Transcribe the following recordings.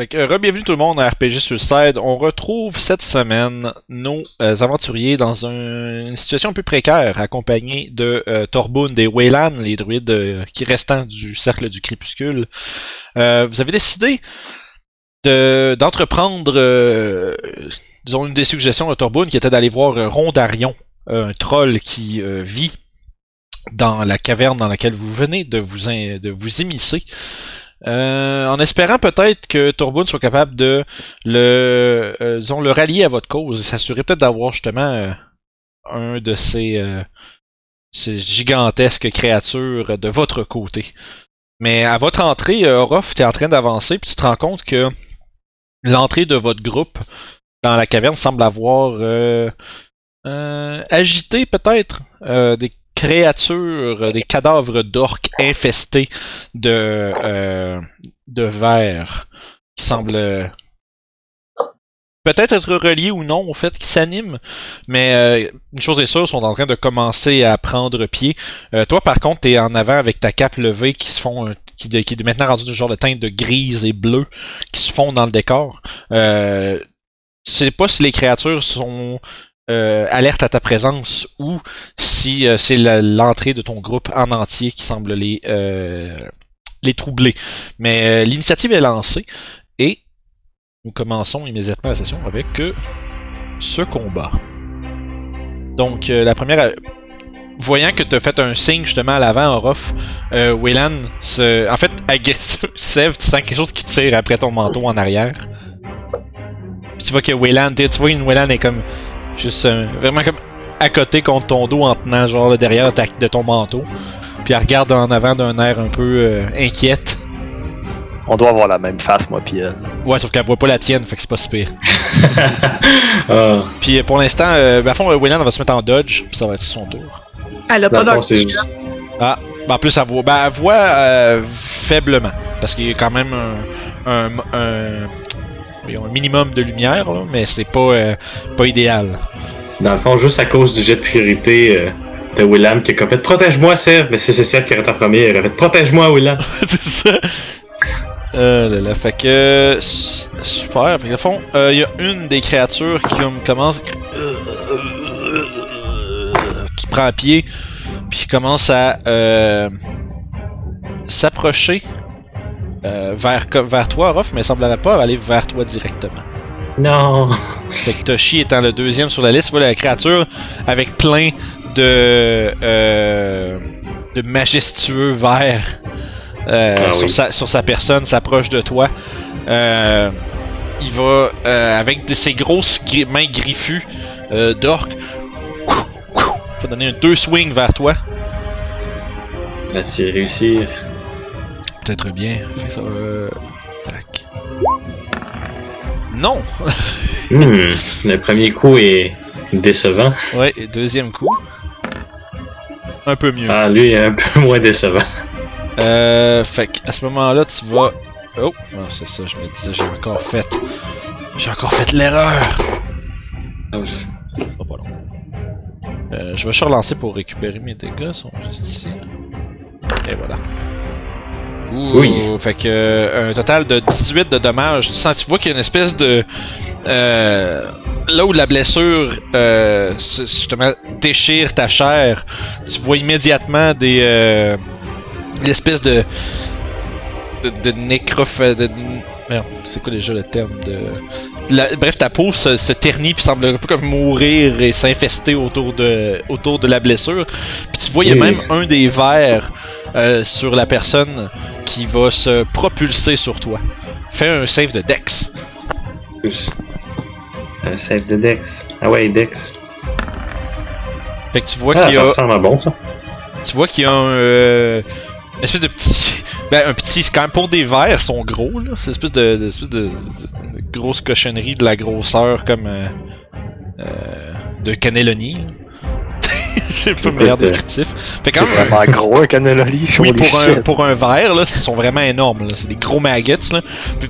Fait euh, bienvenue tout le monde à RPG Suicide. On retrouve cette semaine nos euh, aventuriers dans un- une situation un peu précaire, accompagnés de euh, et Waylan, les druides euh, qui restants du cercle du crépuscule. Vous avez décidé de- d'entreprendre, disons, une des suggestions de Torbund qui était d'aller voir Rondarion, un troll qui vit dans la caverne dans laquelle vous venez de vous, in- de vous immiscer. Euh, en espérant peut-être que Torbun soit capable de le, euh, disons, le rallier à votre cause et s'assurer peut-être d'avoir justement euh, un de ces, euh, ces gigantesques créatures de votre côté. Mais à votre entrée, euh, Orof, tu es en train d'avancer puis tu te rends compte que l'entrée de votre groupe dans la caverne semble avoir agité peut-être des créatures, des cadavres d'orques infestés de euh, vers qui semblent euh, peut-être être reliés ou non au fait qu'ils s'animent, mais euh, une chose est sûre, ils sont en train de commencer à prendre pied. Euh, toi, par contre, t'es en avant avec ta cape levée qui se font, qui, qui est maintenant rendu du genre de teinte de grise et bleu qui se font dans le décor. Euh, tu sais pas si les créatures sont euh, alertes à ta présence ou si euh, c'est l'entrée de ton groupe en entier qui semble les euh, les troubler. Mais l'initiative est lancée et nous commençons immédiatement la session avec ce combat. Donc la première, voyant que tu as fait un signe justement à l'avant, Orof, euh, Waylan, se... en fait, agresse- Sev, tu sens quelque chose qui tire après ton manteau en arrière. Tu vois que Wayland, tu vois une Wayland est comme juste euh, vraiment comme à côté contre ton dos en tenant genre le derrière ta- de ton manteau. Puis elle regarde en avant d'un air un peu euh, inquiète. On doit avoir la même face, moi pis elle. Ouais, sauf qu'elle voit pas la tienne, fait que c'est pas si pire. Ah, Puis euh, pour l'instant, euh, ben, à fond, euh, Wayland va se mettre en dodge, puis ça va être son tour. Elle a pas d'or. c'est Ben, en plus, elle voit, ben, elle voit euh, faiblement, parce qu'il y a quand même un, un, un- voyons, un minimum de lumière, là, mais c'est pas, euh, pas idéal. dans le fond, juste à cause du jet de priorité euh, de Willam qui a comme fait Protège-moi, Sev! Mais si c'est Sev qui été en premier, il aurait fait Protège-moi, Willam! c'est ça. Euh, là, là, fait que super. Fait que au fond, il y a une des créatures qui comme, commence qui prend pied, puis qui commence à euh, s'approcher euh, vers vers toi, Ruff, mais semblerait pas aller vers toi directement. Non! Fait que Toshi étant le deuxième sur la liste, vois la créature avec plein de euh, de majestueux vers euh, Ah sur, oui. sa, sur sa personne, s'approche de toi. Euh, il va euh, avec de ses grosses gri- mains griffues euh, d'orque. Il va donner un deux swings vers toi. Va-t-il réussir? Bien. Fait que ça va. Tac. Non! Hmm, le premier coup est décevant. Ouais, et deuxième coup? Un peu mieux. Ah, lui est un peu moins décevant. Euh, fait qu'à ce moment-là, tu vas. Oh, non, c'est ça, je me disais, j'ai encore fait. J'ai encore fait l'erreur! Ah, Pas pas long. Euh, je vais relancer pour récupérer mes dégâts, ils sont juste ici. Et voilà. Oui. Fait que euh, un total de 18 de dommages. Tu sens, tu vois qu'il y a une espèce de euh, là où la blessure euh, justement déchire ta chair, tu vois immédiatement des euh, l'espèce de de, de de merde, c'est quoi déjà le terme de la- bref ta peau se, se ternit puis semble un peu comme mourir et s'infester autour de autour de la blessure puis tu vois il y a même un des vers euh, sur la personne qui va se propulser sur toi fais un save de Dex. Un save de Dex. Ah ouais, Dex. fait que tu vois Ah, qu'il y ça a ressemble à bon, ça. tu vois qu'il y a un euh, une espèce de petit ben un petit c'est quand même pour des verres ils sont gros là. C'est une espèce de, de- espèce de, de- de grosse cochonnerie de la grosseur comme euh, euh, de cannelloni c'est pas le meilleur descriptif. Fait C'est quand même vraiment gros un cannelloli. oui pour un, shit. pour un verre là ils sont vraiment énormes là. C'est des gros maggots là. Puis,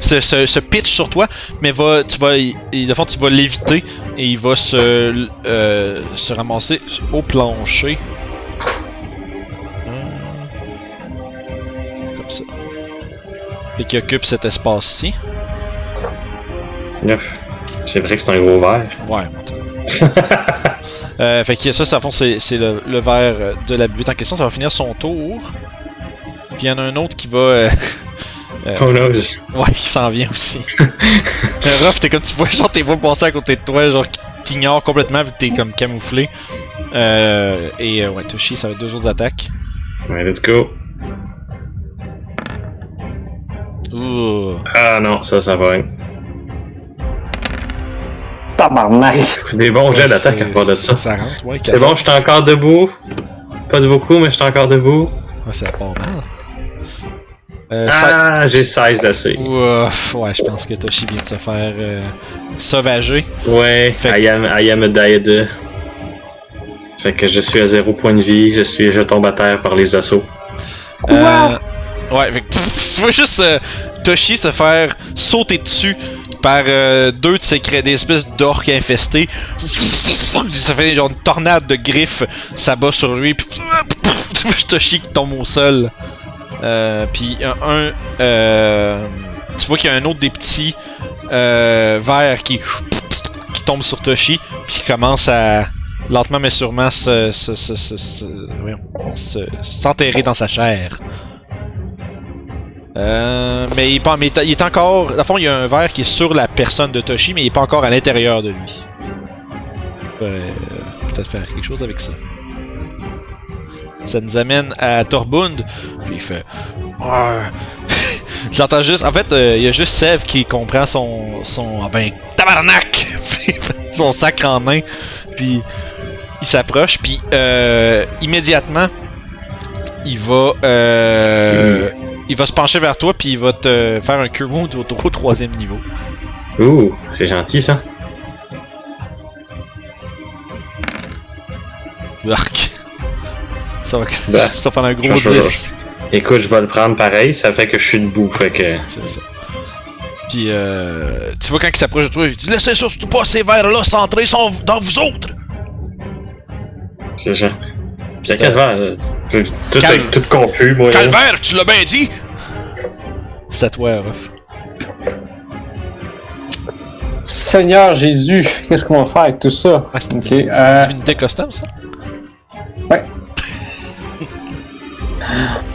se, se, se pitch sur toi mais va tu vas il, de fond tu vas l'éviter et il va se euh, se ramasser au plancher ça Fait qu'il occupe cet espace-ci? Neuf. C'est vrai que c'est un gros verre. Ouais, cas. Euh, fait que ça, ça, fond, c'est le, le verre de la buvette en question. Ça va finir son tour. Puis il y en a un autre qui va. euh, euh, Oh knows? Ouais, qui s'en vient aussi. Euh, Ruff, t'es comme tu vois, genre t'es pas passer à côté de toi, genre qui t'ignore complètement vu que t'es comme camouflé. Euh, et euh, ouais, Toshi, ça va être deux autres attaques. Ouais, let's go. Ouh. Ah non, ça, ça va. Tabarnak! Des bons jets d'attaque à part de ça. Ça rentre, ouais. C'est bon, je suis encore debout. Pas de beaucoup, mais je suis encore debout. Ouais, ça part mal. Euh, ça- Ah, j'ai 16 d'assez. Ouf, ouais, je pense que Toshi vient de se faire euh, sauvager. Ouais, Fait- I am, I am dead. Fait que je suis à zéro point de vie, je suis, je tombe à terre par les assauts. Euh, ouais, fait tu, vois juste euh, Toshi se faire sauter dessus par euh, deux de cré- des espèces d'orques infestés. Ça fait genre une tornade de griffes, ça bat sur lui, puis Toshi qui tombe au sol. Euh, puis un, tu vois qu'il y a un autre des petits euh, vers qui tombe sur Toshi, puis commence à lentement mais sûrement se, se, se, s'enterrer dans sa chair. Euh, mais il il est encore, à fond, il y a un verre qui est sur la personne de Toshi, mais il est pas encore à l'intérieur de lui. Euh, peut-être faire quelque chose avec ça. Ça nous amène à Torbund, puis il fait. Ouais. J'entends juste, en fait, euh, il y a juste Sev qui comprend son, son, ah ben, tabarnak, son sac en main, puis il s'approche, puis euh, immédiatement, il va, euh, il va se pencher vers toi, puis il va te faire un cure wound au, au troisième niveau. Ouh, c'est gentil ça. Arc. Ça va, ça va faire un gros je- je- 10. Écoute, je vais le prendre pareil, ça fait que je suis debout, fait que. C'est ça. Puis, euh, tu vois quand il s'approche de toi, il dit Laissez surtout pas ces verres-là centrés sont dans vous autres C'est ça. Là? Tout, tout, Calme. tout confus, moi. là. Calvaire, tu l'as bien dit C'est à toi, Ruff. Seigneur Jésus, qu'est-ce qu'on va faire avec tout ça? Ah, c'est une, euh, divinité custom, ça?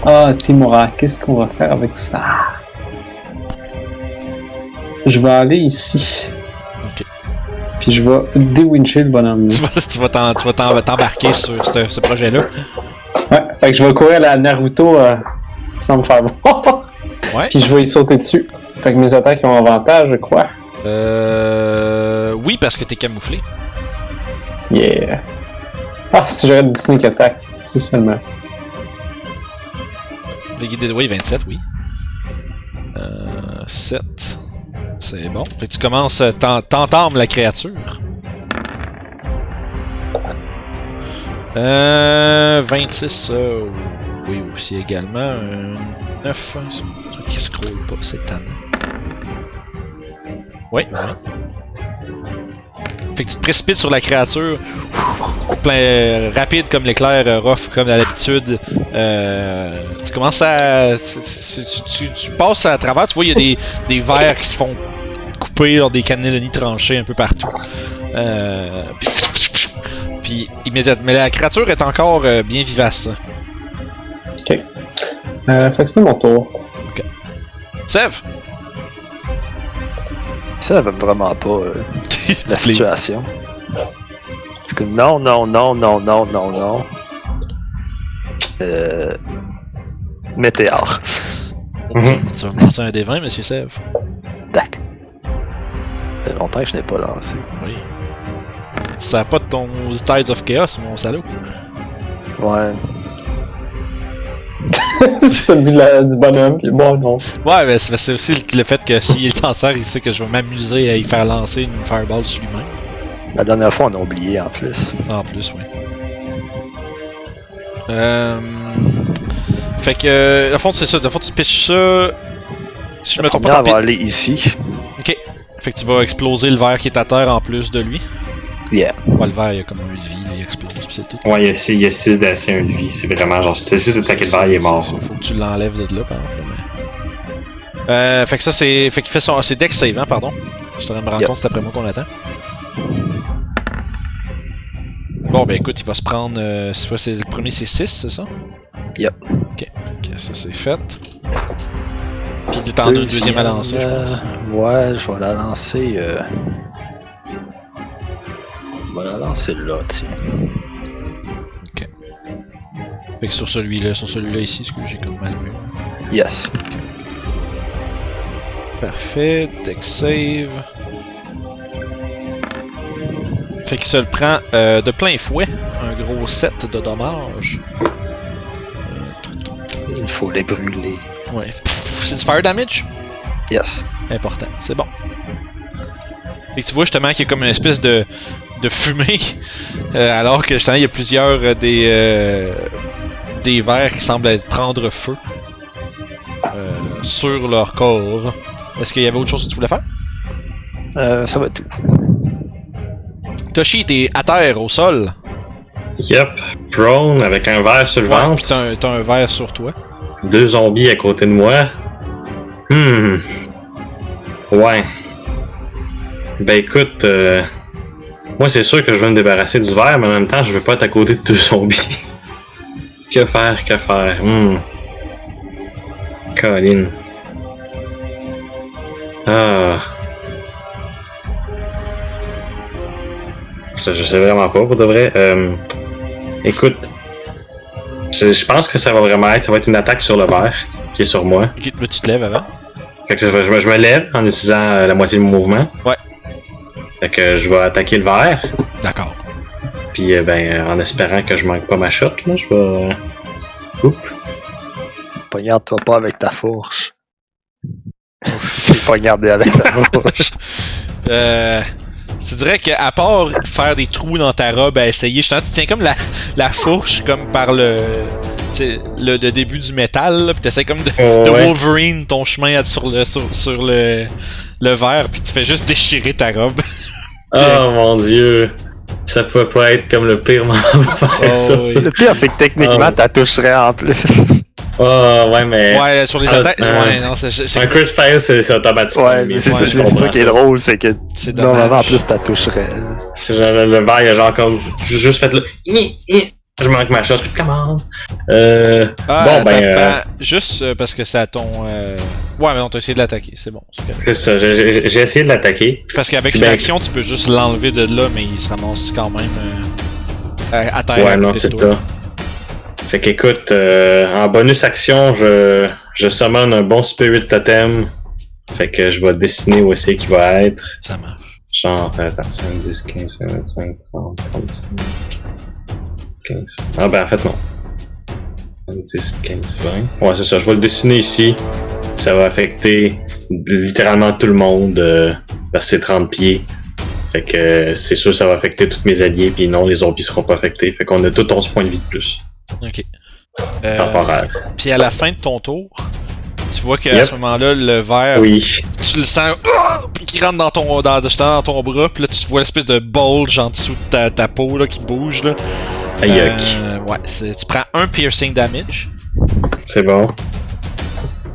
Ah, Timora, qu'est-ce qu'on va faire avec ça? Je vais aller ici. Puis je vais déwincher le bonhomme. Tu vas, t'embarquer sur ce, ce projet-là. Ouais, fait que je vais courir à la Naruto euh, sans me faire voir. Ouais. Puis je vais y sauter dessus. Fait que mes attaques ont avantage, je crois. Euh. Oui, parce que t'es camouflé. Yeah. Ah, si j'aurais du sneak attack, si seulement. Le guide des oui, 27, oui. Euh. 7. C'est bon. Fait tu commences, euh, t'en- t'entames la créature. Euh. 26, euh, oui, aussi également. Un 9, hein, c'est un truc qui scroll pas, c'est tannant. Oui, oui. Fait que tu te précipites sur la créature, plein, euh, rapide comme l'éclair, euh, rough comme à l'habitude. Euh, tu commences à. tu, tu- tu- tu passes à travers, tu vois, il y a des, des vers qui se font couper, genre des cannellonis tranchés un peu partout. Euh, puis immédiatement. Mais la créature est encore euh, bien vivace. Ok. Euh, fait que c'est mon tour. Sev! Ça va vraiment pas euh, la situation. Parce que non, non, non, non, non, non, non. Euh... Météore. tu, tu vas me lancer un D20, monsieur Sev. Tac. Ça fait longtemps que je n'ai pas lancé. Oui. Ça a pas de ton Tides of Chaos, mon salaud. Ouais. c'est celui de la- du bonhomme, puis bon, non. Ouais, mais c'est aussi le, le fait que s'il est en serre, il sait que je vais m'amuser à y faire lancer une fireball sur lui-même. La dernière fois, on a oublié en plus. En plus, oui. Euh... Fait que, au fond, c'est ça. Au fond, tu pitches ça. Si je me trompe pas, t'en va aller ici. Ok. Fait que tu vas exploser le verre qui est à terre en plus de lui. Yeah. Ouais, le verre, il y a comme un de vie, là, il explose, pis c'est tout. Ouais, il y a 6, il y a 6 d'assez, un de vie. C'est vraiment genre, si tu essaies de taquer le verre, il est mort. C'est- c'est- Faut que tu l'enlèves de là, par exemple. Mais... Euh, fait que ça, c'est. Fait qu'il fait son. C'est Dex Save, hein, pardon. Je te me rendre Yep. compte, c'est après moi qu'on attend. Bon, ben écoute, il va se prendre. Euh, c'est c'est- le premier, c'est 6, c'est ça? Yep. Ok, ok, ça c'est fait. Puis t'en as un deuxième à lancer, je pense. euh, Ouais, je vais la lancer. Euh... Vais la lancer là, tiens. Fait que sur celui-là, sur celui-là ici, ce que j'ai comme mal vu. Yes. Parfait, Dex Save. Fait qu'il se le prend euh, de plein fouet, un gros set de dommages. Il faut les brûler. Ouais. C'est du fire damage? Yes. Important, c'est bon. Et tu vois justement qu'il y a comme une espèce de, de fumée, euh, alors que justement il y a plusieurs euh, des, euh, des vers qui semblent être- prendre feu euh, sur leur corps. Est-ce qu'il y avait autre chose que tu voulais faire? Euh, ça va être tout. Toshi, t'es à terre, au sol. Yep. Prone avec un verre sur le Ouais, ventre. pis t'as un, t'as un verre sur toi. Deux zombies à côté de moi. Hmm. Ouais. Ben écoute, euh, moi c'est sûr que je vais me débarrasser du verre, mais en même temps je veux pas être à côté de deux zombies. que faire, que faire? Hmm. Colin. Ah. Je, je sais vraiment pas pour de vrai. Euh, écoute, je, je pense que ça va vraiment être, ça va être une attaque sur le verre qui est sur moi. Ok, tu te lèves avant. Fait que je, me- je me lève en utilisant euh, la moitié de mon mouvement. Ouais. Fait que je vais attaquer le verre. D'accord. Puis euh, ben en espérant que je manque pas ma shot, là, je vais. euh, Oups. Poignarde-toi pas avec ta fourche. T'es poignardé avec sa fourche. Euh. Je dirais qu'à part faire des trous dans ta robe à essayer, justement, tu tiens comme la, la fourche comme par le, tu le, le début du métal, là, pis t'essaies comme de, Oh, de ouais. Wolverine ton chemin sur le sur, sur le, le verre, puis tu fais juste déchirer ta robe. Oh mon dieu. Ça peut pas être comme le pire moment pour faire ça. oui. Le pire, c'est que techniquement, Ah. t'as toucherais en plus. Oh ouais, mais. Ouais, sur les Ah, attaques, euh, ouais, non, c'est Un crit fail, c'est c'est automatique. Ouais, mais c'est ouais, ça, qui est drôle, c'est que c'est normalement, en plus, t'as toucherais. C'est genre le, le verre, il a genre comme. juste fait le. Je manque ma puis comment? Euh. Ah, Bon, ben, euh, ben, juste euh, parce que c'est à ton. euh, Ouais, mais non, t'as essayé de l'attaquer, c'est bon. c'est ça, j'ai- essayé de l'attaquer. Parce qu'avec une Ben- action, tu peux juste l'enlever de là, mais il se ramasse quand même euh, à, terre. Ouais, non, c'est toi. ça. Fait qu'écoute, euh, en bonus action, je, je summon un bon spirit totem. Fait que je vais dessiner où c'est qu'il va être. Ça marche. Genre, euh, attends, 5, 10, 15, 20, 25, 30, 35, 15. Ah ben en fait non. 5, 10, 15, 20. Ouais, c'est ça, je vais le dessiner ici. Ça va affecter littéralement tout le monde. Euh, parce que c'est 30 pieds. Fait que euh, c'est sûr ça va affecter tous mes alliés, puis non, les zombies seront pas affectés. Fait qu'on a tout 11 points de vie de plus. Ok. Euh, Temporaire. Puis à la fin de ton tour, tu vois qu'à Yep. ce moment-là, le verre, Oui. tu le sens ah, puis qui rentre dans ton, dans, ton bras, puis là tu vois l'espèce de bulge en dessous de ta, ta peau là, qui bouge. Là. Ah, yuck. Euh, ouais, tu prends un piercing damage. C'est bon.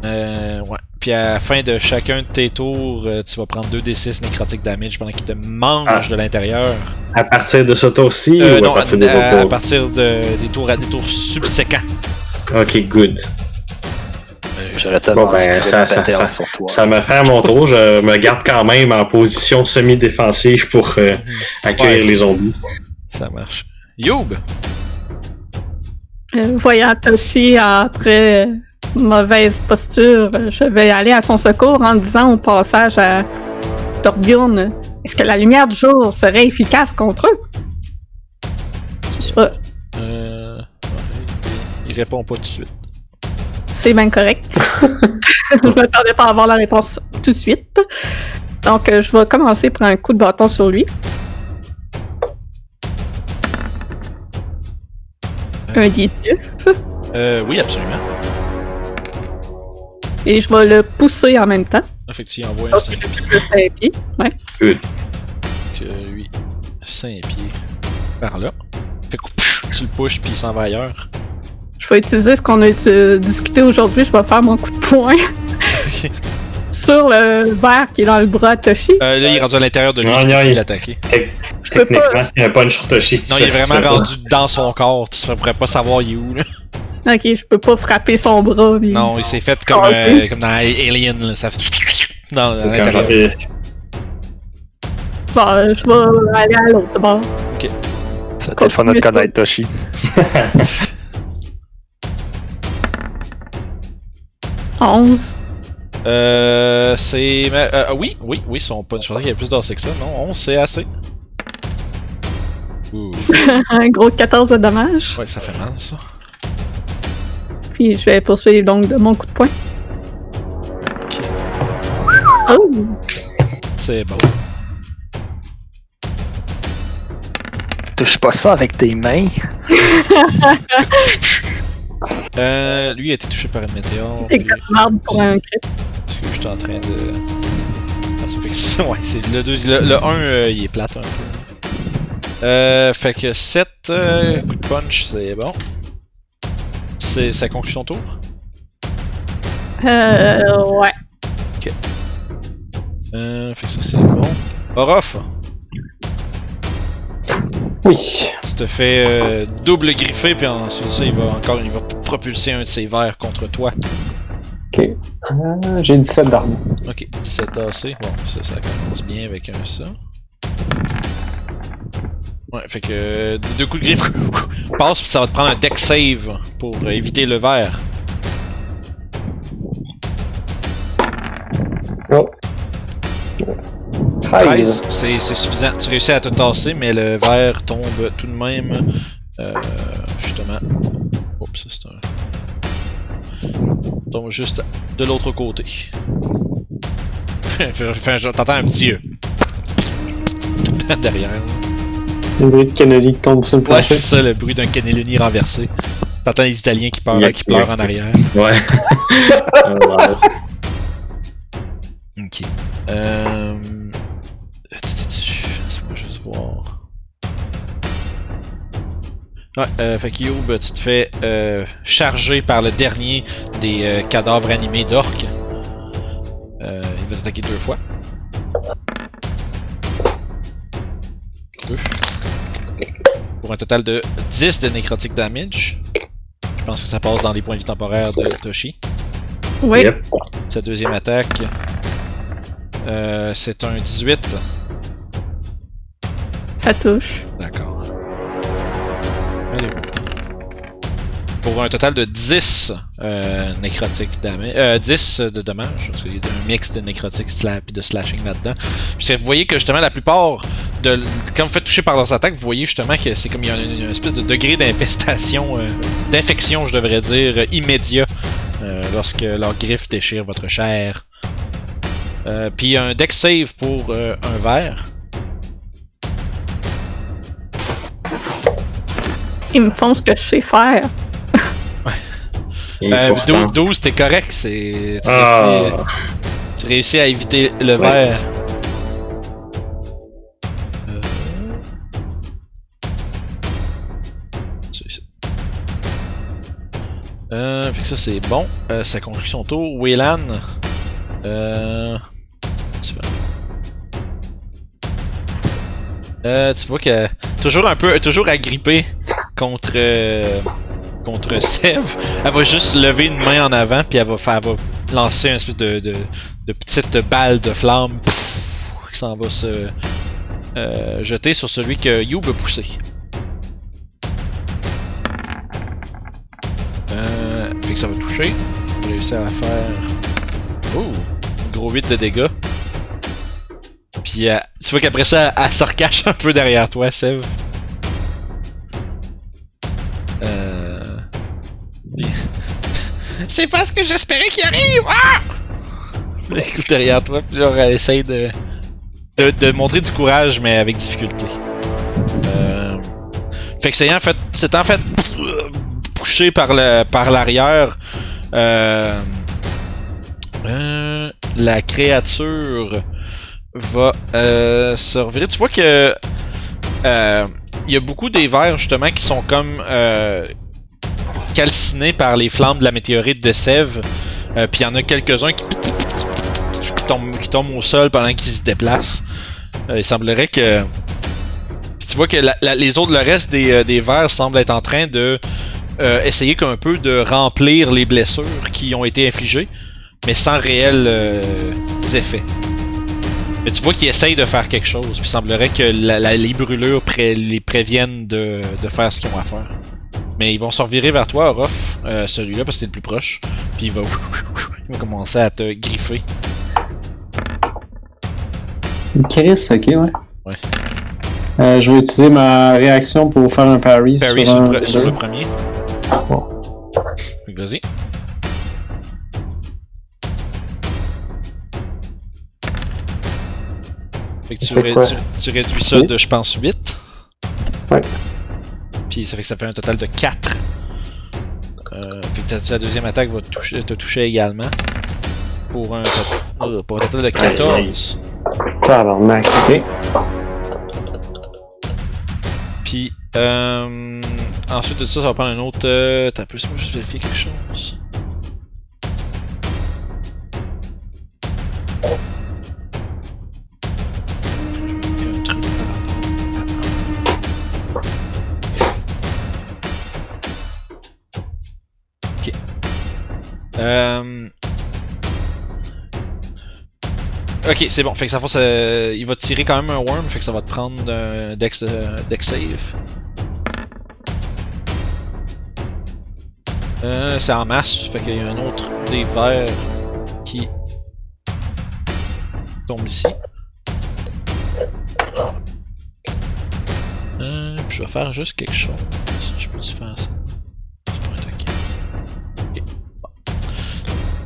Euh, ouais. Puis à la fin de chacun de tes tours, euh, tu vas prendre 2d6 nécrotic damage pendant qu'il te mange Ah. de l'intérieur. À partir de ce tour-ci Euh, ou non, à partir des à, à autres tours? partir de, des tours des tours subséquents. Ok, good. J'aurais tellement Bon, ben, ça- ça- ça- sur toi. Ça me fait à mon tour. Je me garde quand même en position semi-défensive pour euh, accueillir Ouais. les zombies. Ça marche. Youb! Euh, voyant Toshi en très mauvaise posture, je vais aller à son secours en disant au passage à Torbjorn Est-ce que la lumière du jour serait efficace contre eux? Je vais- Euh, il répond pas tout de suite. C'est bien correct. je m'attendais pas à avoir la réponse tout de suite. Donc, euh, je vais commencer par un coup de bâton sur lui. Un 19. Euh, oui, absolument. Et je vais le pousser en même temps. Fait que tu y envoies un 5 pieds. De cinq pieds. Ouais. Que lui, 5 pieds par là. Fait que tu le pushes puis il s'en va ailleurs. Je vais utiliser ce qu'on a euh, discuté aujourd'hui. Je vais faire mon coup de poing. Sur le verre qui est dans le bras de Toshi. Euh, là, il est rendu à l'intérieur de lui, Non, non, il- peux pas. Techniquement, c'est un punch sur Toshi. Non, il est vraiment rendu dans son corps. Tu pourrais pas savoir il est où, là. Ok, je peux pas frapper son bras. Non, il s'est fait comme, Ah, ok. euh, comme dans Alien, là. Ça fait. Quand l'intérieur. Bon, euh, je vais aller à l'autre bord. C'était le fun de te connaître, Toshi. Onze. Euh, c'est. euh, oui, oui, oui, son punch. Je pensais qu'il y avait plus d'AC que ça. Non, 11, c'est assez. Ouh. Un gros 14 de dommages. Ouais, ça fait mal, ça. Puis je vais poursuivre donc de mon coup de poing. Ok. Oh! C'est bon. Touche pas ça avec tes mains. Euh, lui a été touché par une météore. C'est comme pour un crit. Parce que j'étais en train de. Ah, ouais, c'est le 2. Le, le 1, il est plate un peu. Euh, fait que 7 euh, coup de punch, c'est bon. C'est, ça conclut son tour? Euh, ouais. Euh, fait que ça, c'est bon. Orof, Oui. tu te fais euh, double griffer, puis ensuite ça, il va encore il va propulser un de ses verres contre toi. Ok. Euh, J'ai 17 d'armes. Ok, 7 AC. Bon, ça, ça commence bien avec un ça. Ouais, fait que euh, deux coups de griffe, passe puis ça va te prendre un deck save pour euh, éviter le verre. Oh. 13, 13. c'est suffisant. Tu réussis à te tasser, mais le verre tombe tout de même. Euh, justement. Oups, ça c'est un. Tombe juste de l'autre côté. Genre- T'entends un petit. euh, derrière. Le bruit de cannoli qui tombe sur le Ouais, plancher. c'est ça, le bruit d'un cannellini renversé. T'entends les Italiens qui pleurent, qui pleurent en arrière. Ouais. Alors, Ok. Euh... Voir. Ouais, euh, fait Youb, tu te fais euh, charger par le dernier des euh, cadavres animés d'orques. Euh, il va t'attaquer deux fois. Deux. Pour un total de 10 de nécrotic damage. Je pense que ça passe dans les points de vie temporaires de Toshi. Oui. Yep. Sa deuxième attaque. Euh, c'est un 18. Ça touche. D'accord. Allez. Pour un total de 10 euh, nécrotiques damage. Euh, 10 de dommages. Parce qu'il y a un mix de nécrotique sla puis de slashing là-dedans. Vous voyez que justement la plupart de. Quand vous faites toucher par leurs attaques, vous voyez justement que c'est comme il y a une, une espèce de degré d'infestation, euh, d'infection, je devrais dire, euh, immédiat. euh, lorsque leurs griffes déchirent votre chair. Euh, puis un deck save pour euh, un verre. Ils me font ce que je sais faire. et Euh, pourtant- 12, 12, t'es correct, c'est. Tu, Ah, réussis, tu réussis à éviter le Ouais. verre. Euh... C'est ça. Euh, fait que ça c'est bon. Euh, ça conclut son tour. Waylan. Euh. Tu vas. Euh, tu vois que toujours un peu, toujours agrippé contre euh, contre Sev. Elle va juste lever une main en avant puis elle va faire, elle va lancer une espèce de, de, petite balle de flamme pff, qui s'en va se euh, jeter sur celui que Youb a poussé. Euh, que ça va toucher. On va réussir à faire. Oh! Gros 8 de dégâts. Puis euh, tu vois qu'après ça, elle se recache un peu derrière toi, Sev. C'est pas ce que j'espérais qu'il arrive! Ah! Écoute derrière toi, puis là, elle essaye de, de, montrer du courage, mais avec difficulté. Euh... Fait que c'est en fait, c'est en fait poussé par le par l'arrière. Euh... euh, la créature va se revirer. Tu vois que il y a beaucoup des vers justement qui sont comme calcinés par les flammes de la météorite de Sèvres. Euh, Puis il y en a quelques-uns qui tombe, qui tombe au sol pendant qu'il se déplace. Euh, il semblerait que. Tu vois que les autres, le reste des, euh, vers semblent être en train de euh, essayer qu'un peu de remplir les blessures qui ont été infligées, mais sans réels effets. Mais tu vois qu'ils essayent de faire quelque chose. Il semblerait que la- la- les brûlures les préviennent de, de faire ce qu'ils ont à faire. Mais ils vont se revirer vers toi, Orof, euh, celui-là, parce que t'es le plus proche. Puis il va, il va commencer à te griffer. Chris, ok, ouais. Ouais. Euh, je vais utiliser ma réaction pour faire un parry, Parry sur, sur, un le, pre- sur deux. le premier. Bon. Fait que Vas-y. Fait que tu, fait ré- quoi? tu, tu réduis ça de, je pense, 8. Ouais. Puis ça fait que ça fait un total de 4. Euh, fait que ta- la deuxième attaque va te toucher, te toucher également. Pour un, tot- euh, pour un total de 14. Tabarnak, ok. Puis, euh, ensuite de ça, ça va prendre un autre. Euh, T'as plus, moi juste vérifier quelque chose. Ok, c'est bon. Fait que ça, ça, il va tirer quand même un worm, fait que ça va te prendre un dex, euh, save. Euh, c'est en masse, fait qu'il y a un autre des verts qui tombe ici. Euh, puis je vais faire juste quelque chose. Je peux-tu faire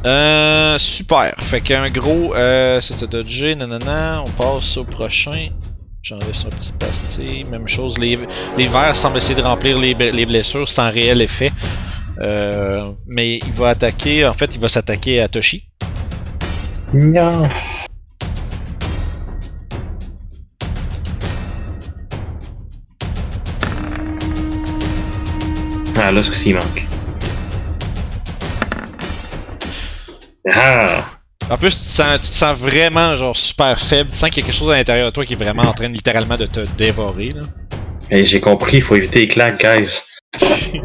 Euh, super. Fait qu'un gros, euh, c'est ça, dodger, nanana. On passe au prochain. J'enlève son petit pastis. Même chose, les, les verts semblent essayer de remplir les, les blessures sans réel effet. Euh, mais il va attaquer, en fait, il va s'attaquer à Toshi. Non. Ah, là, ce coup-ci, il manque. Ah! En plus, tu te, sens, tu te sens vraiment genre super faible. Tu sens qu'il y a quelque chose à l'intérieur de toi qui est vraiment en train de littéralement de te dévorer. Là. Hey, j'ai compris, il faut éviter les claques, guys.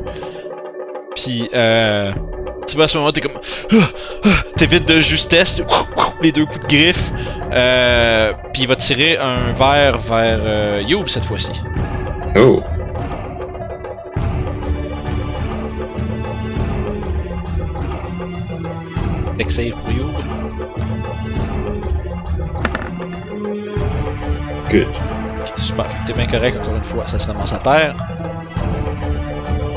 Puis, euh, tu vois, à ce moment, t'es comme. Ah, ah, T'évites de justesse, les deux coups de griffe. Euh, puis il va tirer un verre vers euh, Youb cette fois-ci. Oh! Deck save pour Youb. Good. Super, t'es bien correct encore une fois, ça se ramasse à terre.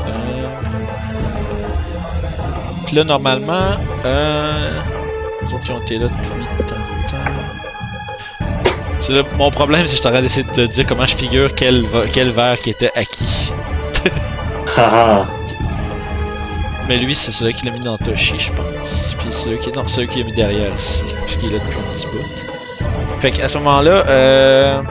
Euh... Puis là, normalement, euh... les autres qui ont été là depuis tant de temps. C'est là, mon problème, c'est que je t'aurais d'essayer de te dire comment je figure quel, va- quel verre qui était acquis. Haha! Mais lui, c'est celui qui l'a mis dans Toshi, je pense. Puis celui qui, non, celui qui l'a mis derrière ici, parce qu'il est là depuis un petit bout. Fait qu'à ce moment-là, euh...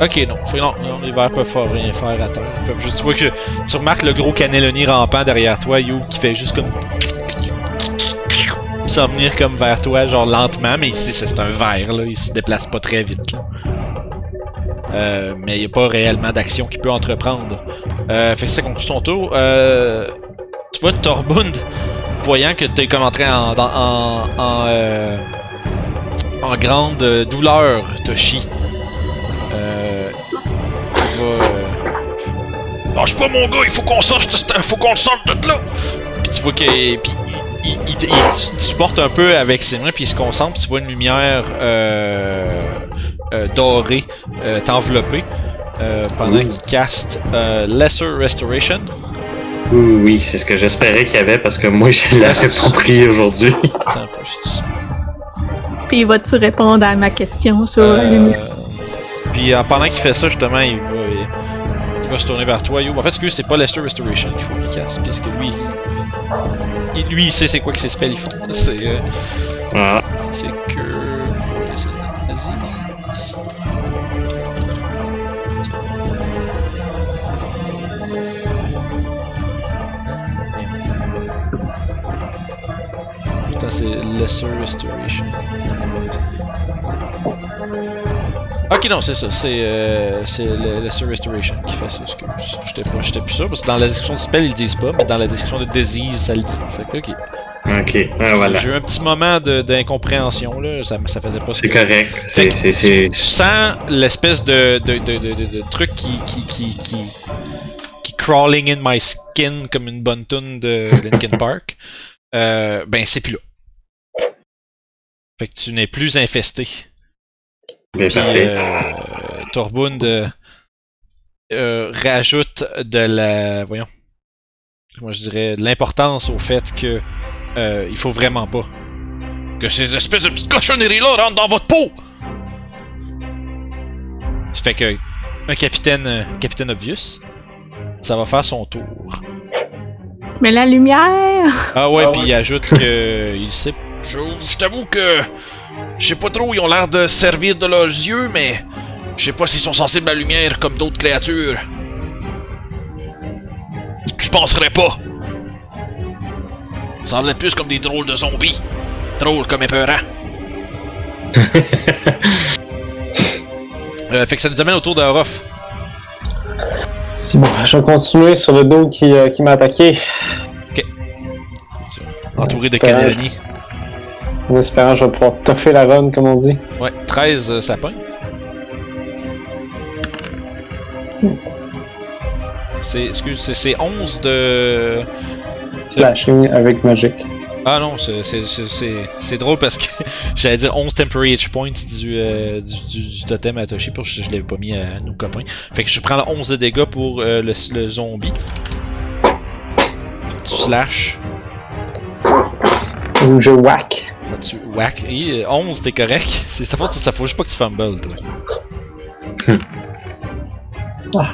Ok, non. Non, non, les verres peuvent rien faire à terre. Juste, tu vois que tu remarques le gros cannelloni rampant derrière toi, You, qui fait juste comme s'en venir comme vers toi, genre lentement, mais ici c'est un verre là, il se déplace pas très vite là. Euh, mais il n'y a pas réellement d'action qu'il peut entreprendre. Euh, fait que ça conclut son tour. Euh, tu vois, Torbund, voyant que t'es comme entré en, en, en, euh, en grande douleur, Toshi, euh, Lâche pas mon gars, il faut qu'on sorte, faut qu'on sorte de là! Puis tu vois qu'il puis il, il, il, il supporte un peu avec ses mains, puis il se concentre, puis tu vois une lumière euh, euh, dorée euh, t'envelopper euh, pendant qu'il caste euh, Lesser Restoration. Oui, oui, c'est ce que j'espérais qu'il y avait parce que moi, je l'avais pas pris aujourd'hui. Puis vas-tu répondre à ma question sur Euh? Puis euh, pendant qu'il fait ça, justement, il va, il, il va se tourner vers toi. Yo. En fait, ce que c'est pas Lester Restoration qu'il faut qu'il casse, puisque lui, il, lui, il sait c'est quoi que ses spells ils font. C'est, euh, Voilà. c'est que That's a lesser restoration. Ok, non, c'est ça. C'est euh, le Lesser Restoration qui fait ça. Excuse. J'étais plus sûr parce que dans la description du spell ils le disent pas, mais dans la description de Disease ça le dit. Fait que, ok. Ok, ah, voilà. J'ai eu un petit moment de- d'incompréhension là. Ça, ça faisait pas ce C'est que- correct. C'est, tu c'est... sens l'espèce de, de, de, de, de, de truc qui, qui, qui, qui, qui crawling in my skin comme une bonne tune de Linkin Park. Euh, ben, c'est plus là. Fait que tu n'es plus infesté. Bien Puis, parfait. euh, Torbund euh, euh, rajoute de la. Voyons. Moi, je dirais de l'importance au fait que euh, il faut vraiment pas que ces espèces de petites cochonneries-là rentrent dans votre peau. Ça fait que un capitaine, euh, capitaine Obvious, ça va faire son tour. Mais la lumière! Ah ouais, Ah puis ouais. il ajoute que il sait. Je, je t'avoue que je sais pas trop, ils ont l'air de servir de leurs yeux, mais je sais pas s'ils sont sensibles à la lumière comme d'autres créatures. Je penserais pas. Ça semble plus comme des drôles de zombies. Drôles comme épeurants. Euh, fait que ça nous amène autour de Orof. Si bon, je vais continuer sur le dos qui, euh, qui m'a attaqué. Entouré de Cannelloni. En espérant que je vais pouvoir toffer la run, comme on dit. Ouais, 13 euh, pogne. C'est, excuse, c'est, c'est 11 de. Slashing avec Magic. Ah non, c'est, c'est, c'est, c'est, c'est drôle parce que j'allais dire 11 temporary H points du, euh, du, du, du totem à Toshi, parce que je, je l'avais pas mis à nos copains. Fait que je prends le 11 de dégâts pour euh, le, le zombie. Tu slash. Ou je whack. Tu whack? Et, euh, 11, t'es correct. C'est ça, faut, ça faut juste pas que tu fumbles, toi. Ah.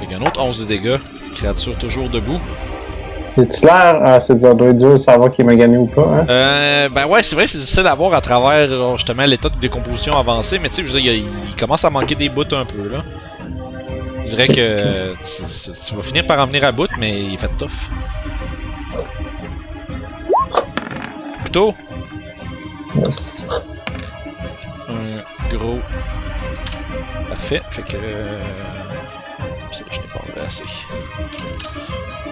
Fait qu'un autre 11 de dégâts. Créature toujours debout. Est-il l'air? C'est ça doit être dur savoir qui m'a gagné ou pas, hein? Euh, ben ouais, c'est vrai, c'est difficile à voir à travers euh, justement l'état de décomposition avancé, mais tu sais, je veux dire, il, a- commence à manquer des bouts un peu là. Je dirais que euh, tu vas finir par en venir à bout, mais il fait tough. Couteau, Yes. un gros. Parfait, fait que. euh, Ça, je n'ai pas enlevé assez.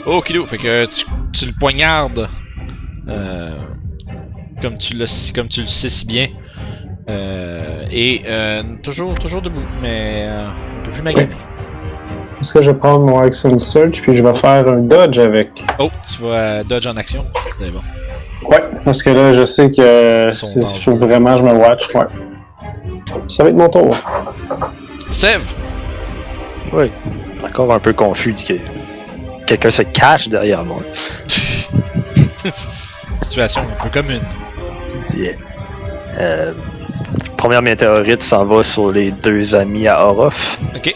Oh, kilo, fait que tu, tu le poignardes. Euh, comme, tu le, comme tu le sais si bien. Euh, et euh, toujours, toujours debout, mais on peut plus maganer. Est-ce que je vais prendre mon Action Search puis je vais faire un dodge avec? Oh, tu vas dodge en action. C'est bon. Ouais, parce que là, je sais que faut vraiment je me watch. Ouais. Ça va être mon tour. Sève! Oui. Encore un peu confus que quelqu'un se cache derrière moi. Situation un peu commune. Yeah. Euh, première météorite s'en va sur les deux amis à Orof. Ok.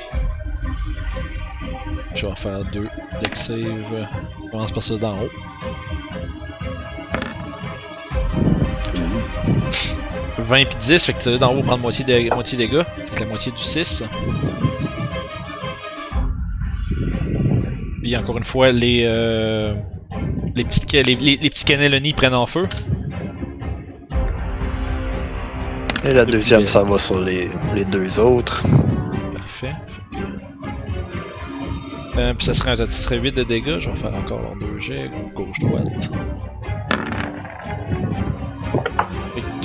Je vais en faire deux. Deck save. On commence par ça d'en haut. « 20 puis 10, fait que tu d'en haut prendre moitié, de, moitié dégâts. Fait que la moitié du 6. Puis encore une fois, les euh, les, petites, les, les, les petits cannelloni prennent en feu. Et la deuxième les- s'en va sur les, les deux autres. Parfait. Euh, puis ça serait, un- ça serait 8 de dégâts. Je vais faire encore leurs deux jets. Gauche-droite.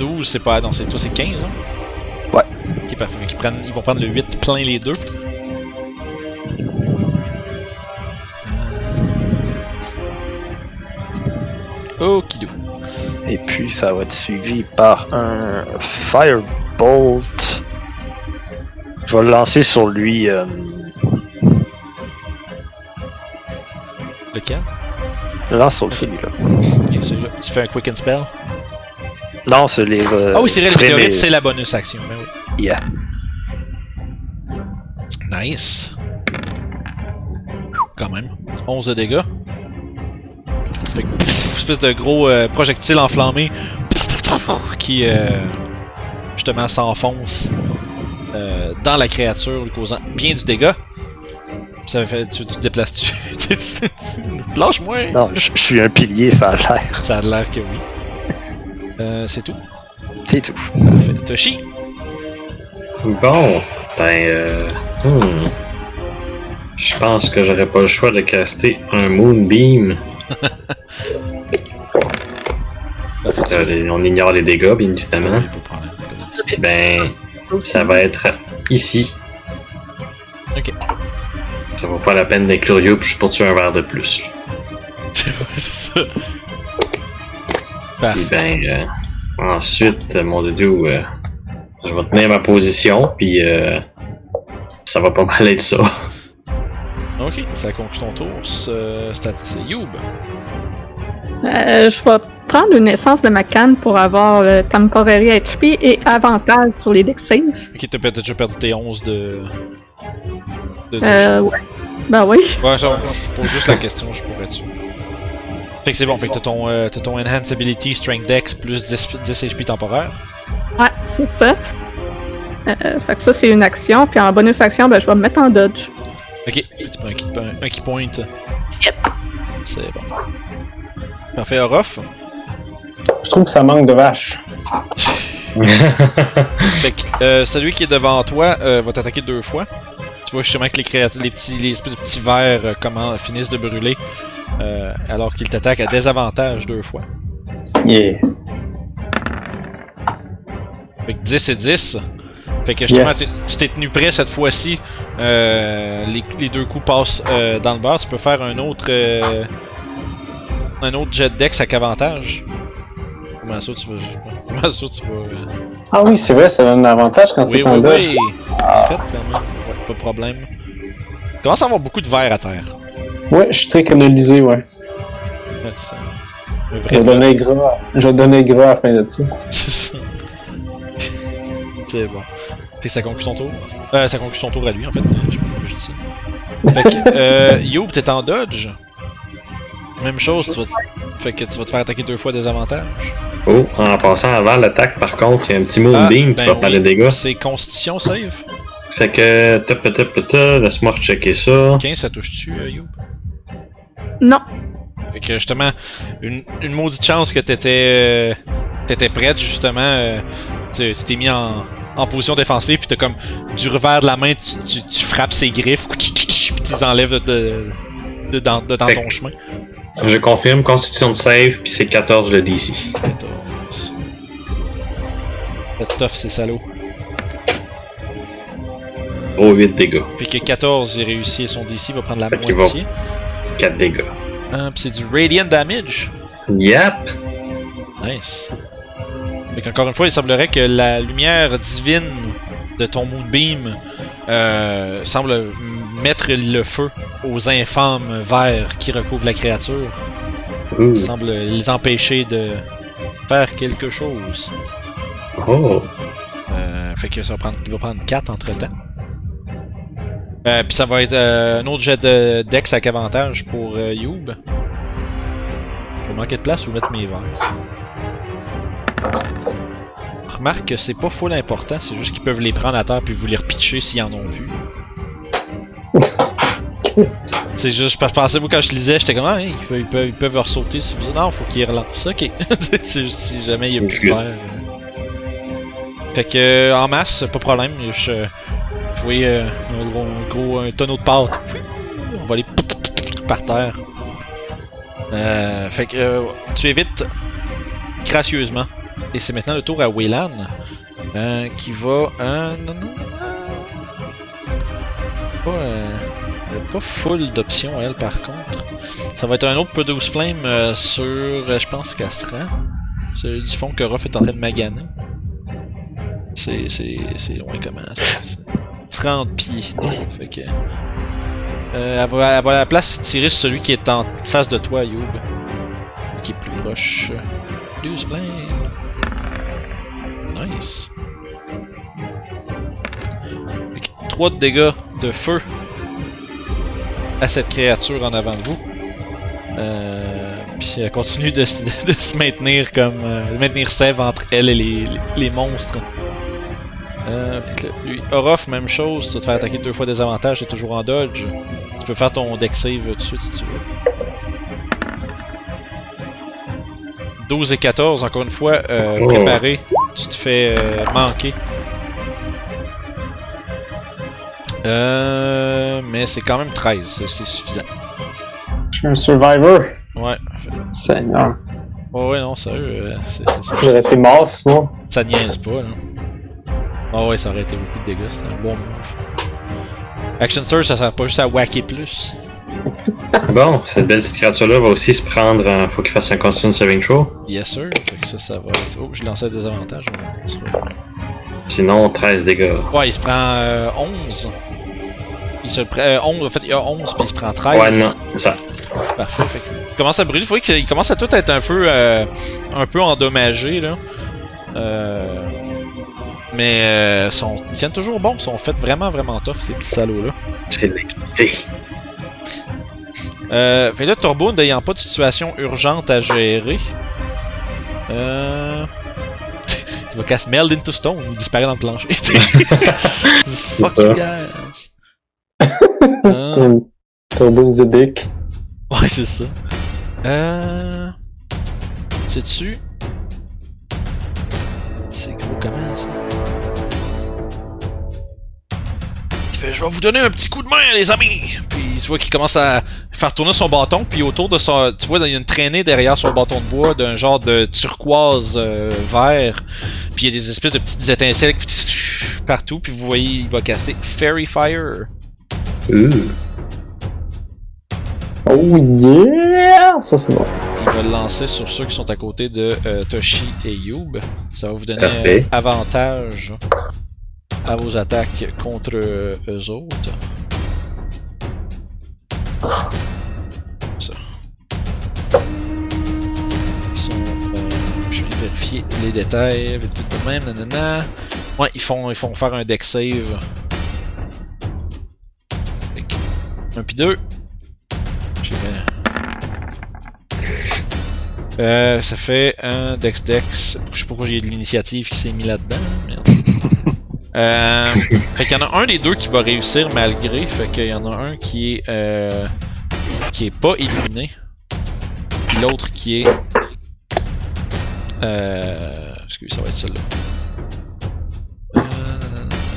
Fait que 12, c'est pas. Non, c'est toi, c'est 15, hein? Ouais. Ok, parfait. Fait qu'ils prennent, ils vont prendre le 8 plein les deux. Euh... Okidou. Et puis ça va être suivi par un Firebolt. Je vais le lancer sur lui. euh, Lequel? lance sur celui-là. Ok, celui-là. Tu fais un quick and spell? Non, c'est les. euh, Ah oui, c'est vrai, le serait météorite, mes- c'est la bonus action. Ben oui. Yeah. Nice. Quand même. 11 de dégâts. Fait que, pff, espèce de gros euh, projectile enflammé qui euh, justement s'enfonce euh, dans la créature, lui causant bien du dégât. Ça fait, tu, tu te déplaces-tu? Lâche-moi! Non, je suis un pilier, ça a l'air. Ça a l'air que oui. Euh, c'est tout. C'est tout. Parfait. Toshi. Bon, ben, euh, hmm. je pense que j'aurais pas le choix de caster un Moonbeam. Tu- Euh, les- on ignore les dégâts, bien évidemment. pas de problème. comme d'habitude. Puis ben, ça va être ici. Ok. Ça vaut pas la peine d'être curieux juste pour tuer un verre de plus. c'est ça. Puis Parfait. ben, euh, ensuite, euh, mon doudou, euh, je vais tenir ma position, puis euh, ça va pas mal être ça. Ok, ça conclut ton tour. C'est Youb. Euh, je vais prendre une essence de ma canne pour avoir le temporary HP et avantage sur les deck save. Ok, t'as peut-être déjà perdu tes 11 de. de Euh, ouais. Ben oui. Ouais, ça, je pose juste la question, je pourrais dessus. Fait que c'est bon, fait que t'as ton, euh, t'as ton Enhance Ability Strength Dex plus 10, 10 HP temporaire. Ouais, c'est ça. Euh, fait que ça, c'est une action. Puis en bonus action, ben, je vais me mettre en dodge. Ok, tu prends un key, un, un key point. Yep. C'est bon. Parfait, Orof. Je trouve que ça manque de vaches. Fait que euh, celui qui est devant toi euh, va t'attaquer deux fois. Tu vois justement que les créatures, les petits, les espèces de petits vers euh, comment, finissent de brûler. euh, alors qu'il t'attaque à désavantage deux fois. Yeah. Fait que 10 et 10. Fait que justement, Yes. t'es- tu t'es tenu prêt cette fois-ci. Euh, les, les deux coups passent dans le beurre. Tu peux faire un autre. un autre jet dex avec avantage. Comment ça tu vas. Comment ça tu vas. euh, Ah oui, c'est vrai, ça donne un avantage quand Oui, tu es en oui, dodge. oui. En fait. Ouais, pas de problème. Il commence à avoir beaucoup de verre à terre? Ouais, je suis très canalisé, ouais. Ouais, c'est un Je vais donner gras. Je vais donner gras à la fin de ça. C'est bon. Fait que ça conclut son tour. Euh, ça conclut son tour à lui, en fait. Je sais pas pourquoi je dis ça. Fait que, euh, Youb, t'es en dodge? Même chose, tu vas te... Fait que tu vas te faire attaquer deux fois des avantages. oh, en passant avant l'attaque, par contre, il y a un petit Moonbeam qui va prendre les dégâts. Ah, ben C'est Constitution save. Fait que, tap, tap, tap, tap, laisse-moi rechecker ça. 15, ça touche-tu, euh, Youb? Non. Fait que justement, une, une maudite chance que t'étais euh, t'étais prête justement. euh, tu t'es mis en, en position défensive puis t'as comme du revers de la main, tu, tu, tu frappes ses griffes puis tu les enlèves de, de, de- dans, de dans Fait ton chemin. Je confirme, constitution de save, puis c'est 14 le DC. 14. Faites tough ces salauds. Oh, 8 dégâts. Fait que 14, il réussit son DC, va prendre la Fait va- moitié. 4 dégâts. Ah, pis c'est du Radiant Damage. Yep. Nice. Fait qu'encore une fois, il semblerait que la lumière divine de ton Moonbeam euh, semble mettre le feu aux infâmes vers qui recouvrent la créature. Ouh. semble les empêcher de faire quelque chose. Oh. Euh, fait que ça va prendre, il va prendre 4 entre temps. Euh, Puis ça va être euh, un autre jet de Dex avec avantage pour euh, Youb. Je vais manquer de place ou mettre mes verres. Remarque que c'est pas full important, c'est juste qu'ils peuvent les prendre à terre puis vous les repitcher s'ils en ont plus. c'est juste, je pensais, vous, quand je lisais, j'étais comme, ah, hey, ils, peuvent, ils, peuvent, ils peuvent ressauter si vous. Non, faut qu'ils relancent. Ok. c'est juste si jamais il y a plus de verre. euh. Fait que, en masse, pas de problème. Je, vous voyez euh, un gros, un gros un tonneau de pâte. On va aller par terre. Euh, fait que euh, tu évites gracieusement. Et c'est maintenant le tour à Waylan. euh, qui va. Euh, non, non, non, Pas, euh, pas full d'options, elle, par contre. Ça va être un autre Produce Flame euh, sur. euh, je pense sera. C'est du fond que Ruff est en train de maganer. C'est, c'est, c'est loin comment ça. c'est 30 pieds. Fait. Euh, elle, va, elle la place tirer celui qui est en face de toi, Youb. Qui est plus proche. 12 plein. Nice. 3 de dégâts de feu à cette créature en avant de vous. Euh, puis elle continue de, se maintenir comme. euh, de maintenir sève entre elle et les, monstres. Euh, fait Orof, même chose, tu vas te faire attaquer deux fois des avantages, t'es toujours en dodge. Tu peux faire ton deck save tout de suite si tu veux. 12 et 14, encore une fois, euh, Oh. préparé. Tu te fais euh, manquer. Euh, mais c'est quand même 13, c'est- suffisant. Je suis un survivor. Ouais. Seigneur. Ouais, ouais, non, sérieux, euh, J'aurais été mort sinon. ça niaise pas, là. Ah ouais, ça aurait été beaucoup de dégâts, c'était un bon move. Action Surge, ça sert pas juste à whacker plus. Bon, cette belle petite créature-là va aussi se prendre. un- faut qu'il fasse un Constitution Saving Throw. Yes, sir. Fait que ça, ça va être. Oh, je lançais des avantages. Sinon, 13 dégâts. Ouais, il se prend euh, 11. Il se prend. euh, 11, en fait, il y a 11, puis il se prend 13. Ouais, non, c'est ça. Parfait. Fait il commence à brûler. Faut qu'il commence à tout être un peu, euh, un peu endommagé là. Euh, mais euh, sont, ils tiennent toujours bon. Ils sont faits vraiment, vraiment tough ces petits salauds là. De l'équité. Euh, fait là, Turbo n'ayant pas de situation urgente à gérer. Euh. il va casser Meld into Stone. Il disparaît dans le plancher. Fuck you guys. Euh, C'est un Turbo Zedic. Ouais, c'est ça. Euh. Sais-tu. C'est gros comment ça? Fait Je vais vous donner un petit coup de main, les amis! Puis tu vois qu'il commence à faire tourner son bâton, puis autour de son. Tu vois, il y a une traînée derrière son bâton de bois d'un genre de turquoise euh, vert. Puis il y a des espèces de petites étincelles partout, puis vous voyez, il va caster Fairy Fire. Oh yeah! Ça c'est bon. Il va le lancer sur ceux qui sont à côté de euh, Toshi et Youb. Ça va vous donner euh, avantage à vos attaques contre euh, eux autres. Ça. Ils sont, euh, je vais vérifier les détails vite vite de même. Nanana. Ouais, ils font, ils font faire un deck save. Que, Un puis deux. Euh, ça fait un Dex Dex. Je sais pas pourquoi j'ai de l'initiative qui s'est mis là-dedans. Merde. Euh, fait qu'il y en a un des deux qui va réussir malgré. Fait qu'il y en a un qui est euh, qui est pas éliminé. Puis l'autre qui est euh, excusez, ça va être celle-là? Euh,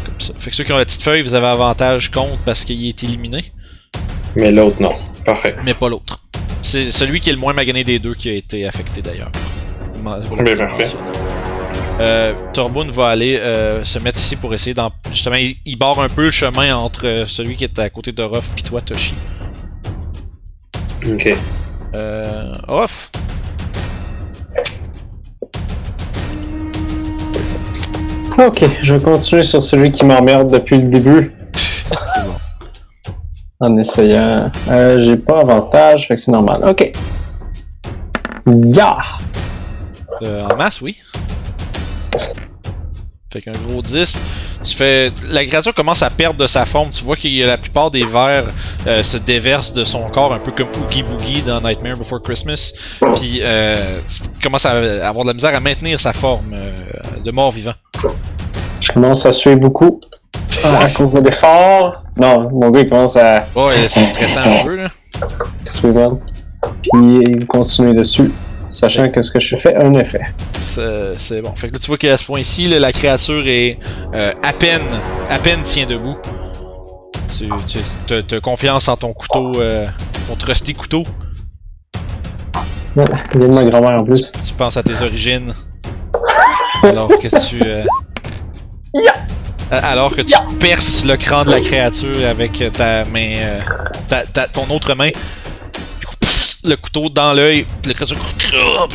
comme ça. Fait que ceux qui ont la petite feuille, vous avez avantage contre parce qu'il est éliminé, Mais l'autre, non. Parfait. mais pas l'autre. C'est celui qui est le moins magané des deux qui a été affecté d'ailleurs. Voulais Bien, le parfait. Euh, Turboon va aller euh, se mettre ici pour essayer d'en. Justement, il, il barre un peu le chemin entre euh, celui qui est à côté de Ruff et toi, Toshi. Ok. Euh. Ruff! Ok, je vais continuer sur celui qui m'emmerde depuis le début. C'est bon. En essayant. Euh, j'ai pas avantage, fait que c'est normal. Ok. Ya! Euh, en masse, oui. Fait qu'un gros 10. Tu fais. La créature commence à perdre de sa forme. Tu vois que la plupart des vers euh, se déversent de son corps, un peu comme Oogie Boogie dans Nightmare Before Christmas. Puis euh, tu commences à avoir de la misère à maintenir sa forme euh, de mort-vivant. Je commence à suer beaucoup. À cause de l'effort. Non, mon gars il commence à Ouais, c'est stressant un peu, là. mal. Puis il continue dessus. Sachant que ce que je fais a un effet. C'est bon. Fait que là, tu vois qu'à ce point-ci, là, la créature est euh, à peine, à peine tient debout. Tu, te confiance en ton couteau, euh, ton trusty couteau. Ouais, il de ma grand-mère en plus. Tu penses à tes origines. Alors que tu. euh, Alors que tu perces le crâne de la créature avec ta main. euh, ta- ta- ton autre main. Le couteau dans l'œil, puis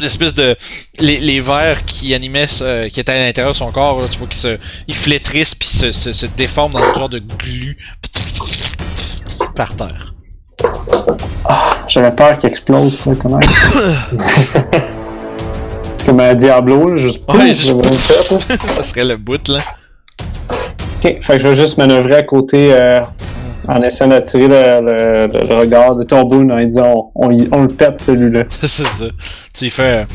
L'espèce de. Les, les vers qui animaient, ce- qui étaient à l'intérieur de son corps, là, tu vois qu'ils se. Ils flétrissent, puis se, se, se déforment dans un genre de glu. Par terre. J'avais peur qu'il explose pour être honnête. Comme un Diablo, là, juste Ouais, juste une ça serait le bout, là. Ok, fait que je vais juste manœuvrer à côté euh, en essayant d'attirer le, le, le- le regard de Torboon en disant on, on, y- on le pète celui-là. c'est ça. Tu lui fais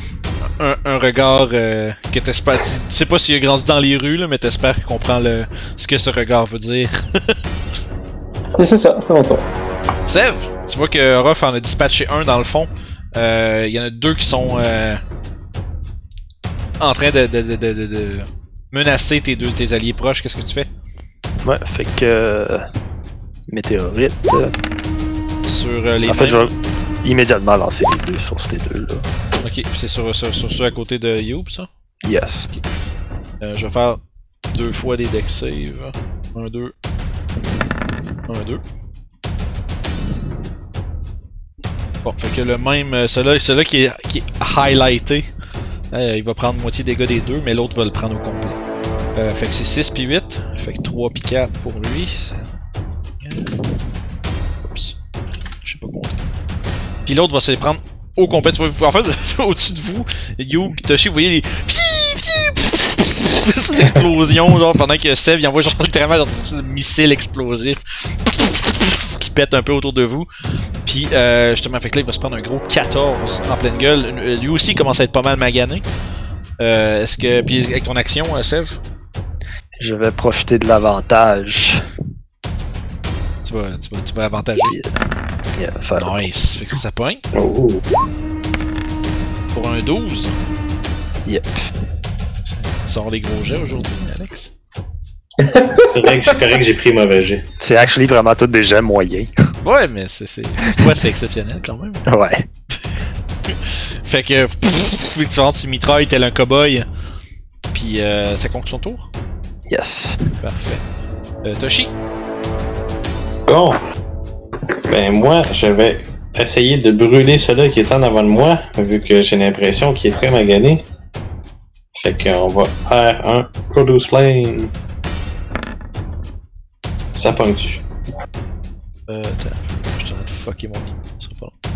un, un regard euh, que t'espères. Tu, tu sais pas s'il a grandi dans les rues, là, mais t'espères qu'il comprend le, ce que ce regard veut dire. Et c'est ça, c'est mon tour. Sev, tu vois que Ruff en a dispatché un dans le fond. Euh, Il y en a deux qui sont. euh, en train de, de, de, de, de- de menacer tes deux tes alliés proches. Qu'est-ce que tu fais? Ouais, fait que. Météorite. sur euh, les en fait, je vais immédiatement lancer les deux sur ces deux-là. Ok, c'est sur, sur, sur ceux à côté de Youb, ça? Yes. Euh, je vais faire deux fois des deck save. Un, deux. Un, deux. Bon, fait que le même. euh, Celui-là celui qui, est, qui est highlighté, euh, il va prendre moitié des dégâts des deux, mais l'autre va le prendre au complet. Euh, fait que c'est 6 puis 8. Fait que 3 puis 4 pour lui. Oups. Je sais pas compter. Puis l'autre va se les prendre au complet. Tu vois, en fait, au-dessus de vous, You, Toshi, vous voyez les des explosions, genre, pendant que Steve, il envoie genre littéralement de missiles explosifs qui pètent un peu autour de vous. Puis, euh, justement, fait que là, il va se prendre un gros 14 en pleine gueule. Lui aussi, il commence à être pas mal magané. Euh, Est-ce que. Puis, avec ton action, euh, Sev, Je vais profiter de l'avantage. Tu vas, tu vas, tu vas avantager. Yeah, Nice. Fait que ça, ça pogne. Oh. Pour un 12. Yep. Tu sors les gros jets aujourd'hui, Alex. C'est correct, correct, j'ai pris mauvais jet. C'est actually vraiment tous des jets moyens. Ouais, mais c'est. c'est- Ouais, c'est exceptionnel quand même. Ouais. Fait que pff, tu rentres, tu mitrailles tel un cowboy. Puis euh, ça conclut son tour. Yes. Parfait. Euh, Toshi. Bon. Ben moi, je vais essayer de brûler celui qui est en avant de moi, vu que j'ai l'impression qu'il est très magané. Fait qu'on va faire un Produce Flame. Ça ponctue. Euh, attends. Je suis en train de fucker mon lit. Ça sera pas long.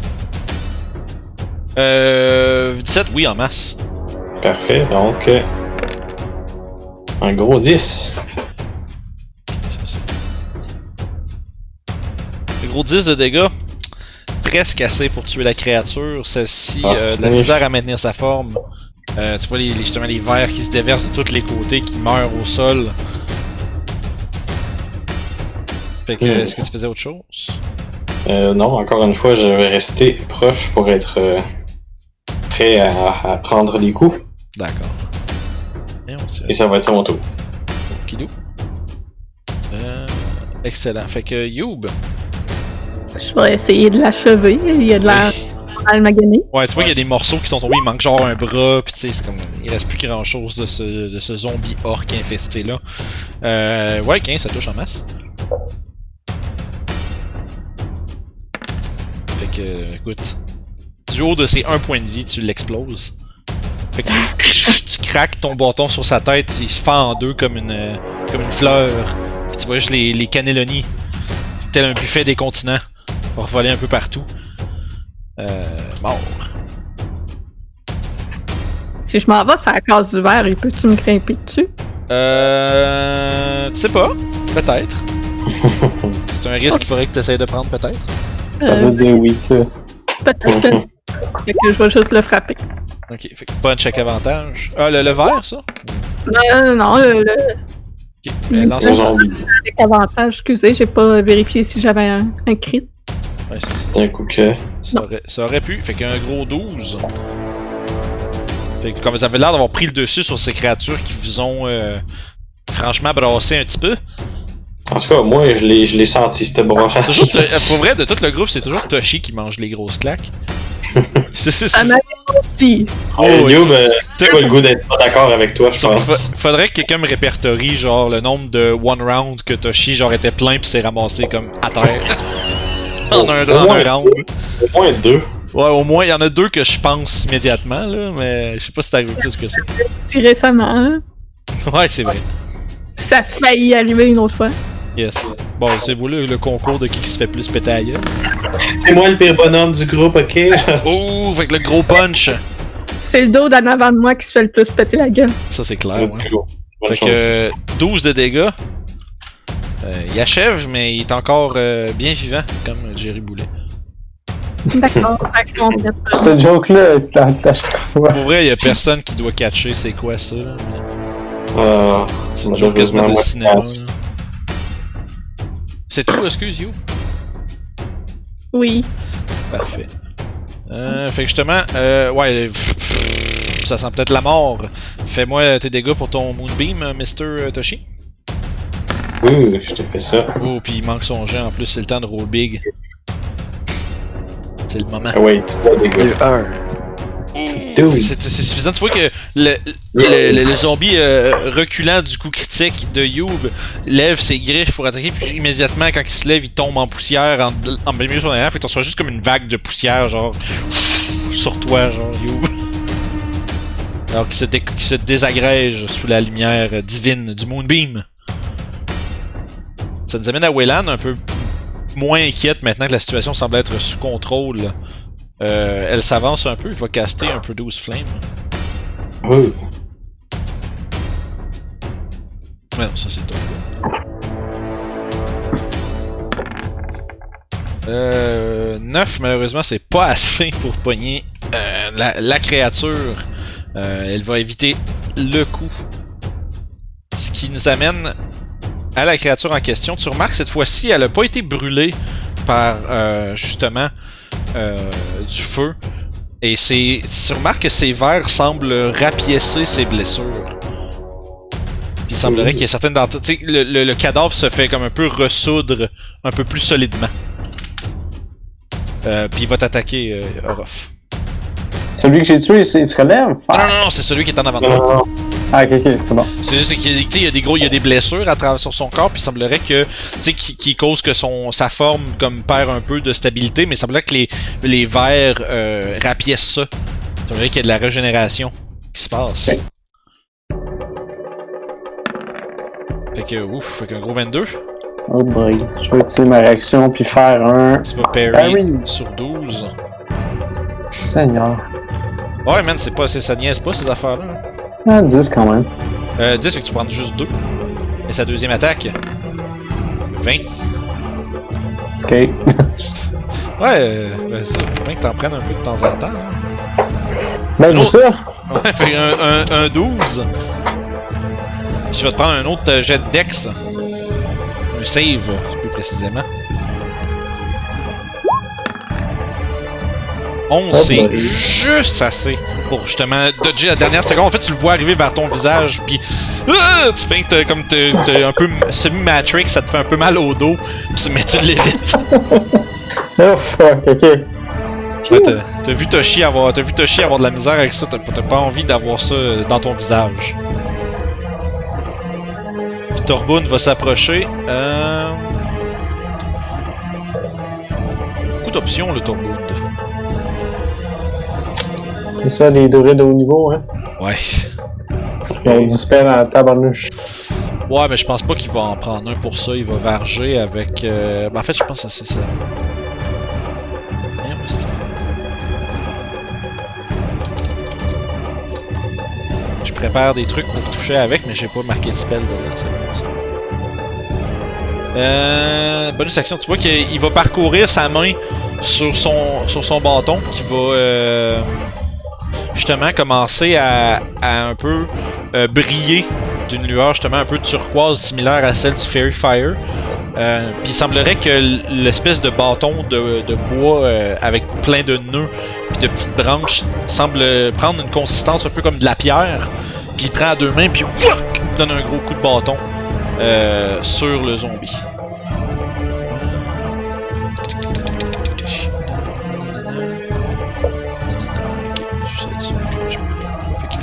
Euh. 17, oui, en masse. Parfait, donc... euh, un gros 10. Gros 10 de dégâts. Presque assez pour tuer la créature. Celle-ci Ah, euh, de la misère à maintenir sa forme. Euh, tu vois les, justement les vers qui se déversent de tous les côtés, qui meurent au sol. Fait que, Hmm. est-ce que tu faisais autre chose? Euh, non, encore une fois, je vais rester proche pour être euh, prêt à, à prendre les coups. D'accord. Et Et ça va être mon tour. Kidou. Euh, excellent. Fait que Youb. Je vais essayer de l'achever. Il y a de l'air magané. Ouais, tu vois qu'il y a des morceaux qui sont tombés, il manque genre un bras, pis tu sais, c'est comme. Il reste plus grand chose de ce, de ce zombie orc infesté là. Euh, ouais, 15, ça touche en masse. Fait que, écoute, du haut de ses 1 point de vie, tu l'exploses. Fait que tu craques ton bâton sur sa tête, il se fend en deux comme une, comme une fleur. Puis tu vois juste les, les cannelloni, tel un buffet des continents, voler un peu partout. Euh, mort. Si je m'en vais sur la case du verre, il peut-tu me grimper dessus? Euh. Tu sais pas. Peut-être. C'est un risque qu'il faudrait que tu essayes de prendre, peut-être. Ça Euh, veut dire oui, ça. Peut-être que... fait que je vais juste le frapper. Ok, fait que punch avec avantage. Ah, le, le vert, ça? Non, non, non, le, le- Ok. Euh, lance Un zombie. avec avantage, excusez, j'ai pas vérifié si j'avais un, un crit. Ouais, c'est ça. D'un coup que. Ça aurait, ça aurait pu. Fait qu'un gros 12. Fait que comme vous avez l'air d'avoir pris le dessus sur ces créatures qui vous ont euh, franchement brassé un petit peu. En tout cas, moi, je l'ai, je l'ai senti, cette brochage. Toujours, To- pour vrai, de tout le groupe, c'est toujours Toshi qui mange les grosses claques. C'est- c'est- m'a aussi. Oh, Hey, oui, Youb, euh, tu- j'ai pas le goût d'être pas d'accord avec toi, je pense. fa- faudrait que quelqu'un me répertorie genre le nombre de one round que Toshi genre était plein pis s'est ramassé comme à terre. en un, Au en moins. un round. Au moins deux. Ouais, au moins il y en a deux que je pense immédiatement là, mais je sais pas si c'est arrivé plus que ça. Si récemment, hein. Ouais, c'est vrai. ça a failli arriver une autre fois. Yes. Bon, c'est vous le, le concours de qui qui se fait plus péter gueule. C'est moi le pire bonhomme du groupe, ok? Oh, fait que le gros punch. C'est le dos d'en avant de moi qui se fait le plus péter la gueule. Ça c'est clair. Ouais. Fait que euh, 12 de dégâts. Euh, il achève, mais il est encore euh, bien vivant, comme Jerry Boulet. D'accord. Cette joke-là à chaque fois. Pour vrai, il y a personne qui doit catcher c'est quoi ça. là, Euh, C'est une joke quasiment de cinéma. C'est tout, excuse you. Oui. Parfait. Euh, fait que justement, euh, ouais, ça sent peut-être la mort. Fais-moi tes dégâts pour ton Moonbeam, Mr. euh, Toshi. Ouh, je te fais ça. Oh, puis il manque son jet en plus, c'est le temps de roll big. C'est le moment. Ah ouais, 3 dégâts. 2, 1. Dude. C'est suffisant. Tu vois que le, le, le- le zombie euh, reculant du coup critique de Youb lève ses griffes pour attaquer, puis immédiatement, quand il se lève, il tombe en poussière en, en plein milieu de son arrière. Fait que t'en reçois juste comme une vague de poussière, genre, sur toi, genre, Youb. Alors qu'il se, dé- qu'il se désagrège sous la lumière divine du Moonbeam. Ça nous amène à Wayland, un peu moins inquiète maintenant que la situation semble être sous contrôle. Euh, elle s'avance un peu, il va caster un Produce Flame. Ouh. Ouais, non, ça c'est top. Euh, 9, malheureusement, c'est pas assez pour pogner euh, la, la créature. Euh, elle va éviter le coup. Ce qui nous amène à la créature en question. Tu remarques cette fois-ci, elle a pas été brûlée par euh, justement euh, du feu. Et c'est, tu remarques que ses vers semblent rapiécer ses blessures. Puis il semblerait qu'il y ait certaines d'entre le, le, le cadavre se fait comme un peu ressoudre un peu plus solidement. Euh, puis il va t'attaquer, Orof. Celui que j'ai tué, il, se- relève? Ah, non, non, non, c'est celui qui est en avant de toi. Ah, ok, ok, c'est bon. C'est juste qu'il y a des gros, il y a des blessures à travers sur son corps, puis il semblerait que, tu sais, qui, qui cause que son sa forme comme perd un peu de stabilité, mais il semblerait que les les vers euh, rapiècent ça. Il semblerait qu'il y a de la régénération qui se passe. Fait que ouf, fait qu'un gros 22. Oh boy. Je vais utiliser ma réaction puis faire un. Tu vas parry Parry. sur 12. Seigneur. Ouais, man, c'est pas, c'est- ça niaise pas ces affaires-là. Ah, 10 quand même. Euh, 10, fait que tu prends juste 2. Et sa deuxième attaque. 20. Ok. Ouais, euh, ben, ça, faut bien que t'en prennes un peu de temps en temps. hein. ben, ça. Ouais, fait un, un, un 12. Puis je vais te prendre un autre jet de dex. Un save, plus précisément. 11, Oh c'est juste assez pour justement dodger la dernière seconde. En fait, tu le vois arriver vers ton visage, puis ah, tu fais que t'as- comme t'es un peu semi-matrix, ça te fait un peu mal au dos, puis mais tu l'évites. Oh fuck, ok. Ouais, t'as vu Toshi avoir, t'as vu Toshi avoir de la misère avec ça, t'as pas envie d'avoir ça euh, dans ton visage. Puis Torboon va s'approcher. Euh... Beaucoup d'options le Torboon. C'est ça, les druides de haut niveau, hein? Ouais. On disparaît dans la tabarnouche. Ouais, mais je pense pas qu'il va en prendre un pour ça. Il va varger avec. Euh... Ben, en fait, je pense que c'est ça. Je prépare des trucs pour toucher avec, mais j'ai pas marqué le spell dedans. Euh, bonus action, tu vois qu'il va parcourir sa main sur son, sur son bâton qui va euh, justement commencer à, un peu euh, briller d'une lueur justement un peu turquoise similaire à celle du Fairy Fire. Euh, Puis il semblerait que l'espèce de bâton de, bois euh, avec plein de nœuds puis de petites branches semble prendre une consistance un peu comme de la pierre. Puis il prend à deux mains puis donne un gros coup de bâton sur le zombie.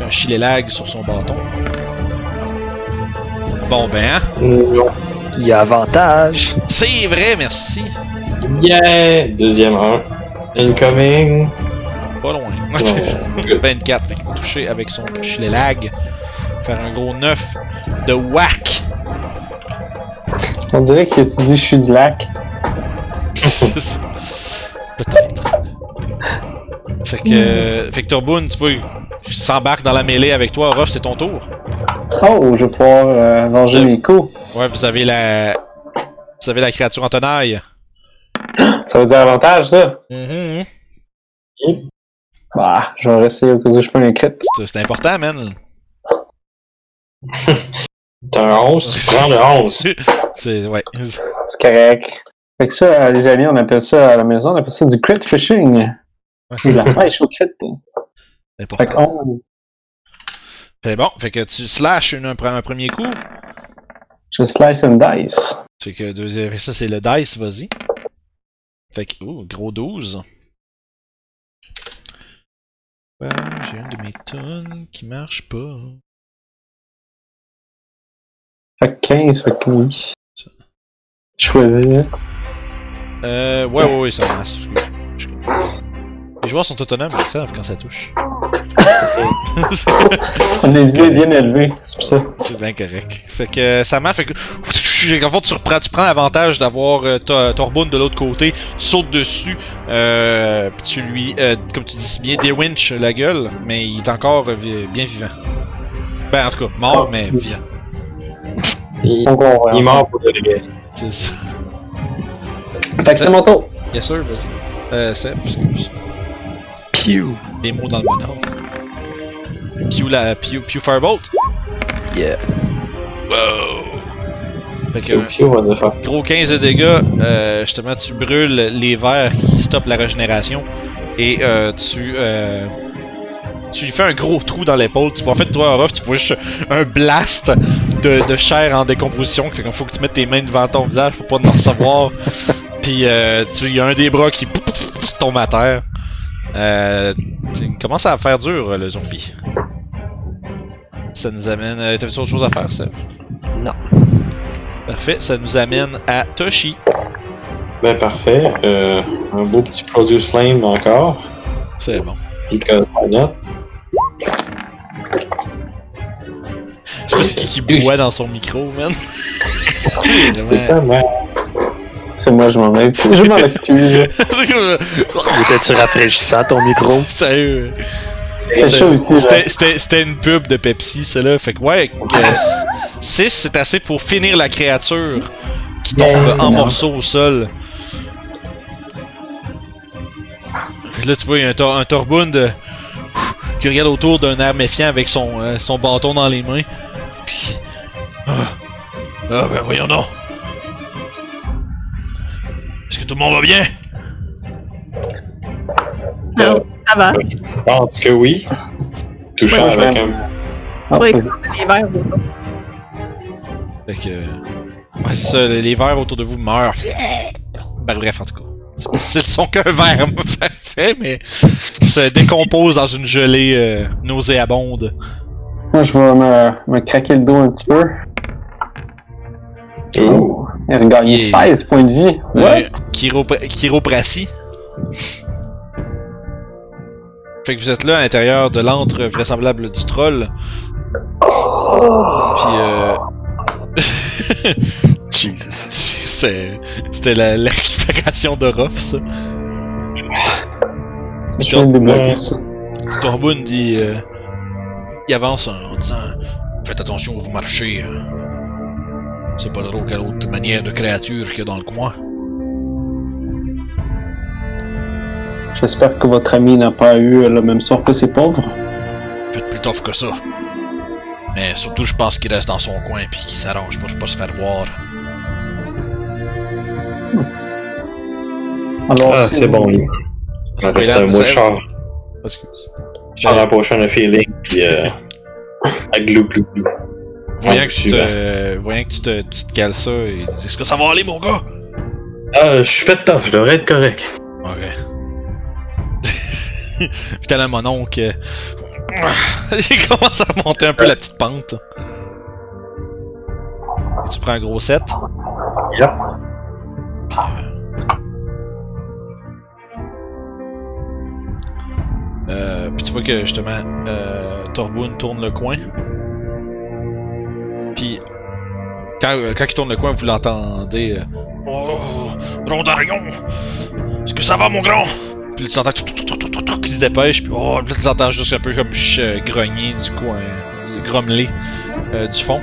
Un chilélag sur son bâton. Bon ben, hein? Non. Il y a avantage. C'est vrai, merci. Yeah! Deuxième 1. Incoming. Pas loin. Non. 24, fait qu'il va toucher avec son chilélag. Faire un gros 9 de whack. On dirait que tu dis je suis du lac. Peut-être. Fait que, fait que Turboon, tu vois, s'embarque dans la mêlée avec toi. Ruff, c'est ton tour. Oh, je vais pouvoir euh, venger Je- mes coups. Ouais, vous avez la. Vous avez la créature en tenaille. Ça veut dire avantage, ça? Mhm. Bah, je vais rester au cas où je peux crit. C'est- C'est important, man. T'as un 11, tu prends le 11. C'est. Ouais. C'est correct. Fait que ça, euh, les amis, on appelle ça à la maison, on appelle ça du crit fishing. Ou de la pêche au crit. Fait que important. 11. Fait bon, fait que tu slashes une- un, pre- un premier coup. Je slice and dice. Fait que deuxième, ça c'est le dice, vas-y. Fait que, ouh, gros 12. Ouais, j'ai une de mes tonnes qui marche pas. Fait que 15, fait que oui. Choisis. Euh, ouais, ouais, ouais, ça. Je- Les joueurs sont autonomes, ils savent quand ça touche. On est bien, bien élevé, c'est pour ça. C'est bien correct. Fait que euh, ça marche, fait que. En fait, tu, reprends, tu prends l'avantage d'avoir euh, de l'autre côté, tu sautes dessus, euh, pis tu lui, euh, comme tu dis si bien, déwinch la gueule, mais il est encore euh, bien vivant. Ben, en tout cas, mort, mais vivant. Il, il est mort pour de vrai. C'est ça. Fait que c'est mon tour. Yes, sir, vas-y. Euh, Seb, excuse. Pew. Les mots dans le bon ordre. Pew, la, Pew, Pew Firebolt. Yeah. Wow! Fait que, Pew, pew, what the fuck. Gros 15 de dégâts, euh, justement, tu brûles les verres qui stoppent la régénération et euh, tu euh, tu lui fais un gros trou dans l'épaule. Tu vois, en fait, toi, Orof, tu vois juste un blast de, de chair en décomposition. Fait qu'il faut que tu mettes tes mains devant ton visage pour pas en recevoir. Puis euh, tu il y a un des bras qui tombe à terre. Euh, il commence à faire dur le zombie. Ça nous amène. Euh, T'avais autre chose à faire, Seb? Non. Parfait, ça nous amène à Toshi. Ben parfait. Euh, un beau petit Produce Flame encore. C'est bon. Puis. Je sais pas c'est qui qui boit dans son micro, man. Vraiment. C'est moi, je m'en. Je m'en excuse. Étais-tu rafraîchissant ton micro? Sérieux. C'est chaud ici, là. C'était- une pub de Pepsi, celle-là. Fait que ouais, 6 c'est assez pour finir la créature qui tombe Yeah, en énorme. morceaux au sol. Puis là, tu vois, il y a un, tor un Torbund qui regarde autour d'un air méfiant avec son, euh, son bâton dans les mains. Puis. Ah, ah ben voyons donc. Est-ce que tout le monde va bien? Non, ça va. Je pense que oui. Touchant Ouais, avec un. Ah, c'est les verres. Fait que. Ouais, c'est ça, les vers autour de vous meurent. Ben, bref, en tout cas. C'est pas si son qu'un verre fait, mais se décompose dans une gelée euh, nauséabonde. Moi, je vais me, me craquer le dos un petit peu. Et regagner Yeah. 16 points de vie. Ouais. Chiropra- chiropratie. Fait que vous êtes là à l'intérieur de l'antre vraisemblable du troll. Puis euh. Jesus. C'était c'était la, la récupération de Ruff, ça. Je viens de débloquer Ouais. ça. Torbun dit. euh, il avance en, en disant Faites attention où vous marchez. euh. C'est pas drôle quelle autre manière de créature qu'il y a dans le coin. J'espère que votre ami n'a pas eu le même sort que ces pauvres. Faites plus tough que ça. Mais surtout, je pense qu'il reste dans son coin puis qu'il s'arrange pour pas se faire voir. Alors, Ah, si c'est vous- bon, lui. Il reste un mois, ça- char. Excuse. Char la potion de feeling, puis euh. à glou glou glou. Voyant que tu te, voyant que tu te, tu te cales ça, il dit Est-ce que ça va aller, mon gars? Ah, je suis fait tough, je devrais être correct. Ok. Puis t'as là mon oncle. euh, Il commence à monter un peu la petite pente. Et tu prends un gros set? Yep. Euh, puis tu vois que justement, euh, Torboun tourne le coin. Quand, euh, quand il tourne le coin, vous l'entendez. euh, oh, Rondarion! Est-ce que ça va, mon grand? Puis tu entends qui se dépêche. Puis oh, là, tu entends juste un peu comme euh, grogner du coin, du grommeler euh, du fond.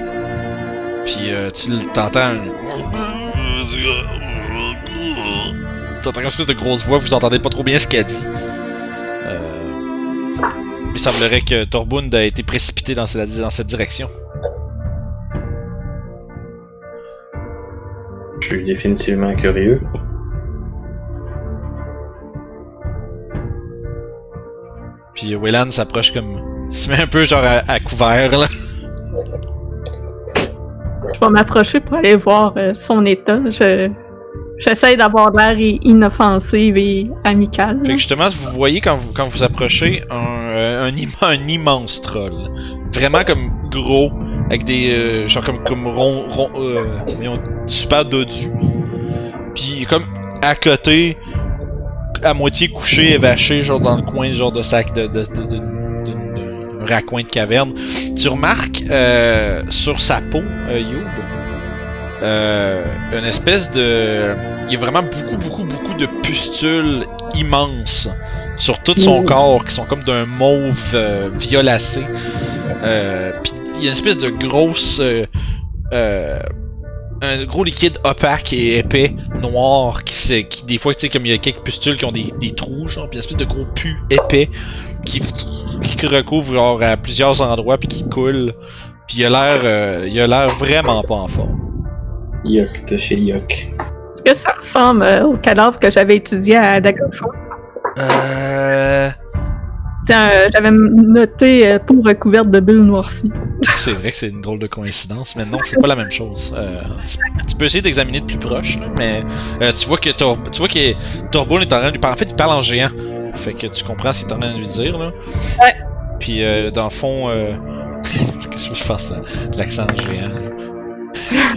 Puis euh, tu t'entends. un- Tu entends une espèce de grosse voix, vous entendez pas trop bien ce qu'elle dit. Euh, il semblerait que Torbund a été précipité dans cette, dans cette direction. Suis définitivement curieux. Puis Wayland s'approche comme Il se met un peu genre à, à couvert, là. Je vais m'approcher pour aller voir euh, son état. Je... J'essaie d'avoir l'air inoffensive et amicale. Fait que justement, vous voyez quand vous, quand vous approchez un, euh, un, im- un immense troll. Vraiment comme gros, avec des. euh, genre comme, comme rond. rond euh, super dodu. Puis comme à côté, à moitié couché, évaché, genre dans le coin, genre de sac de. de, de, raccoin de caverne. Tu remarques euh, sur sa peau, euh, Youb, euh, une espèce de. Il y a vraiment beaucoup, beaucoup, beaucoup de pustules immenses sur tout son corps qui sont comme d'un mauve violacé. Puis il y a une espèce de grosse. euh, euh, un gros liquide opaque et épais, noir, qui, se, qui des fois, tu sais, comme il y a quelques pustules qui ont des, des trous, genre, puis une espèce de gros pu épais qui, qui recouvre genre, à plusieurs endroits, puis qui coule. Puis il a l'air, euh, il a l'air vraiment pas en forme. Yuck de chez Yuck. Est-ce que ça ressemble euh, au cadavre que j'avais étudié à Daggerfall? Euh... Tiens, euh, J'avais noté euh, peau recouverte de bulles noircies. C'est vrai que c'est une drôle de coïncidence, mais non, c'est pas la même chose. Euh, tu, tu peux essayer d'examiner de plus proche, là, mais euh, tu vois que Tor- tu vois que Torboul est en train de lui parler. En fait, il parle en géant. Fait que tu comprends ce qu'il est en train de lui dire, là. Ouais. Puis, euh, dans le fond, euh... que je fasse ça, l'accent géant. là.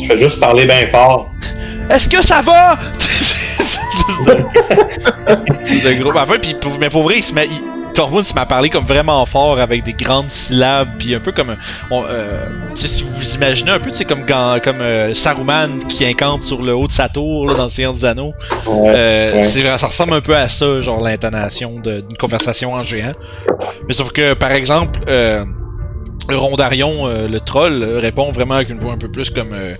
Je fais juste parler bien fort. Est-ce que ça va? C'est de, de gros. Enfin, mais pour vrai, il se met. il- Tormund à parler comme vraiment fort avec des grandes syllabes, puis un peu comme. on, euh, si vous imaginez un peu, sais, comme, comme euh, Saruman qui incante sur le haut de sa tour là, dans le Seigneur des Anneaux. Ouais. Euh, ouais. c'est- ça ressemble un peu à ça, genre l'intonation d'une conversation en géant. Mais sauf que, par exemple, euh, Rondarion, le troll, répond vraiment avec une voix un peu plus comme euh,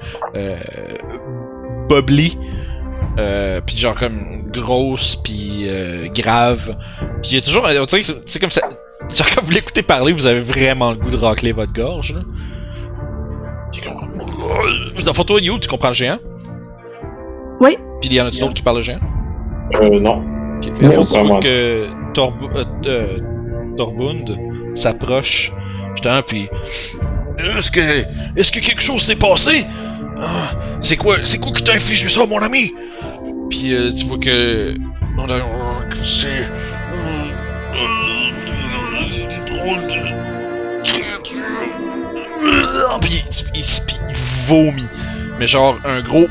euh. Euh, puis genre comme grosse puis euh, grave. Puis il y a toujours, on dirait que c'est- comme ça. Genre quand vous l'écoutez parler, vous avez vraiment le goût de racler votre gorge. Là. Puis comme, dans le fond, toi, You, tu comprends le géant? Oui. Puis il y en a-tu d'autres qui parlent le géant? Euh, non. Ok, fait, vraiment. que Torb euh, euh, Torbund s'approche, justement, puis est-ce que est-ce que quelque chose s'est passé? Ah, C'est quoi c'est quoi qui t'a infligé ça, mon ami? Puis euh, tu vois que on a c'est drôle de créature. Puis il, il- vomit, mais genre un gros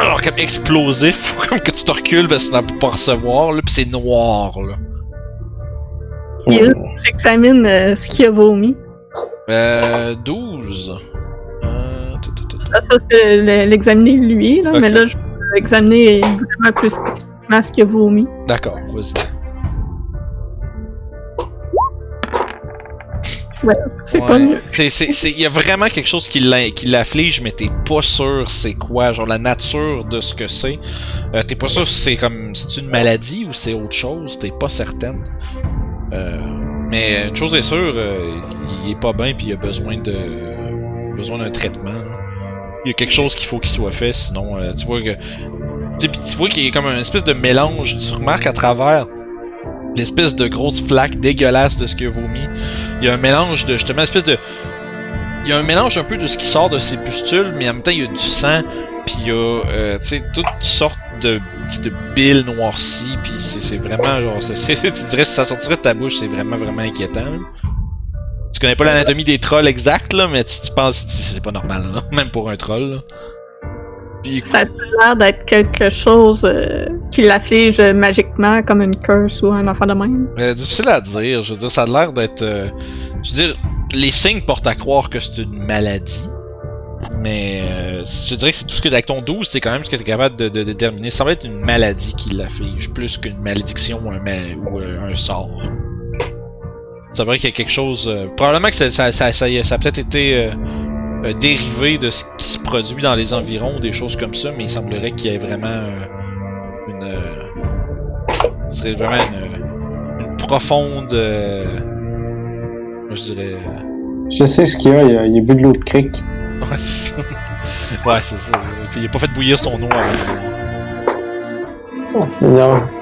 alors comme explosif, comme que tu te recules parce que tu n'as pas recevoir, là, pis c'est noir, là. J'examine euh, ce qu'il a vomi. Euh, 12. Euh. Ah, Ça, c'est le- l'examiner lui, là, mais là, je examiner vraiment plus spécifiquement ce qu'il a vomi. D'accord, vas-y. C'est Ouais. pas mieux. C'est, c'est, c'est, y a vraiment quelque chose qui, l'a- qui l'afflige, mais t'es pas sûr c'est quoi, genre la nature de ce que c'est. Euh, t'es pas sûr si c'est comme, c'est une maladie ou c'est autre chose, t'es pas certaine. Euh, mais une chose est sûre, euh, il est pas bien puis il a besoin de, besoin d'un traitement. Il y a quelque chose qu'il faut qu'il soit fait, sinon euh, tu vois que, tu tu vois qu'il y a comme un espèce de mélange. Tu remarques à travers l'espèce de grosse flaque dégueulasse de ce qu'il a vomi. Il y a un mélange de justement espèce de il y a un mélange un peu de ce qui sort de ses pustules, mais en même temps il y a du sang, puis il y a euh, tu sais toutes sortes de de billes noircies, puis c'est vraiment genre tu dirais si ça sortirait de ta bouche, c'est vraiment vraiment inquiétant. là. Tu connais pas l'anatomie des trolls exacte là, mais tu, tu penses c'est pas normal là, même pour un troll. Là. Puis Ça a l'air d'être quelque chose euh, qui l'afflige euh, magiquement, comme une curse ou un enfant de même. Euh, difficile à dire. Je veux dire, ça a l'air d'être. euh, je veux dire, les signes portent à croire que c'est une maladie. Mais euh, je dirais que c'est tout ce que avec ton 12, c'est quand même ce que tu es capable de, de déterminer. Ça va être une maladie qui l'afflige, plus qu'une malédiction ou un, ma- ou euh, un sort. Ça vrai qu'il y a quelque chose. euh, probablement que ça, ça, ça, ça, a peut-être été euh, euh, dérivé de ce qui se produit dans les environs, des choses comme ça, mais il semblerait qu'il y ait vraiment une. serait vraiment une, une profonde. je dirais. Je sais ce qu'il y a, il a, il a bu de l'eau de crique. Ouais, c'est ça. Ouais, c'est ça. Puis il a pas fait bouillir son eau avant. Oh. Fait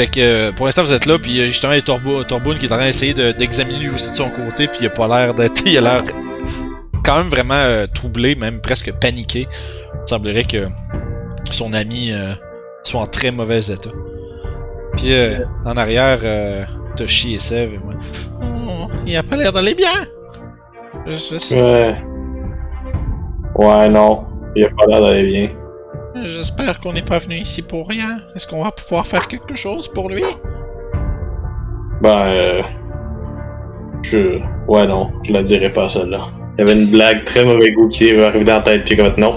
fait que euh, pour l'instant vous êtes là, puis euh, justement il y a Torbo- Torboun qui est en train d'essayer de- d'examiner lui aussi de son côté, puis il a pas l'air d'être. Il a l'air quand même vraiment euh, troublé, même presque paniqué. Il semblerait que son ami euh, soit en très mauvais état. Puis euh, en arrière, euh, Toshi et Sev et moi. Oh, il a pas l'air d'aller bien! Je, je sais- Ouais. Ouais, non. Il a pas l'air d'aller bien. J'espère qu'on n'est pas venu ici pour rien. Est-ce qu'on va pouvoir faire quelque chose pour lui? Ben, euh... Je... Ouais, non. Je la dirai pas, celle-là. Il y avait une blague très mauvais goût qui est arrivée dans la tête, puis comme non.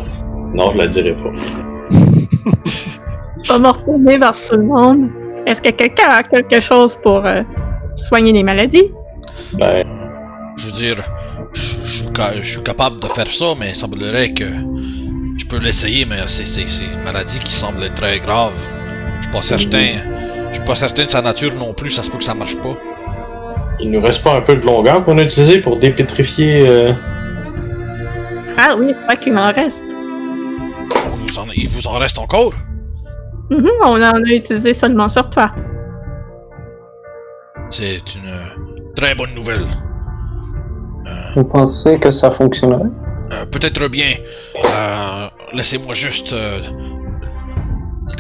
Non, je la dirai pas. Je vais me retourner vers tout le monde. Est-ce que quelqu'un a quelque chose pour euh, soigner les maladies? Ben, Je veux dire, je, suis capable de faire ça, mais il semblerait que peux l'essayer, mais c'est c'est- c'est une maladie qui semble être très grave. Je suis pas certain. Je suis pas certain de sa nature non plus, ça se peut que ça marche pas. il nous reste pas un peu de longueur qu'on a utilisé pour dépétrifier. Euh... Ah oui, je crois qu'il en reste. Vous en- il vous en reste encore? Mhm, on en a utilisé seulement sur toi. C'est une très bonne nouvelle. Euh, Vous pensez que ça fonctionnerait? Euh, Peut-être bien. Euh, Laissez-moi juste euh,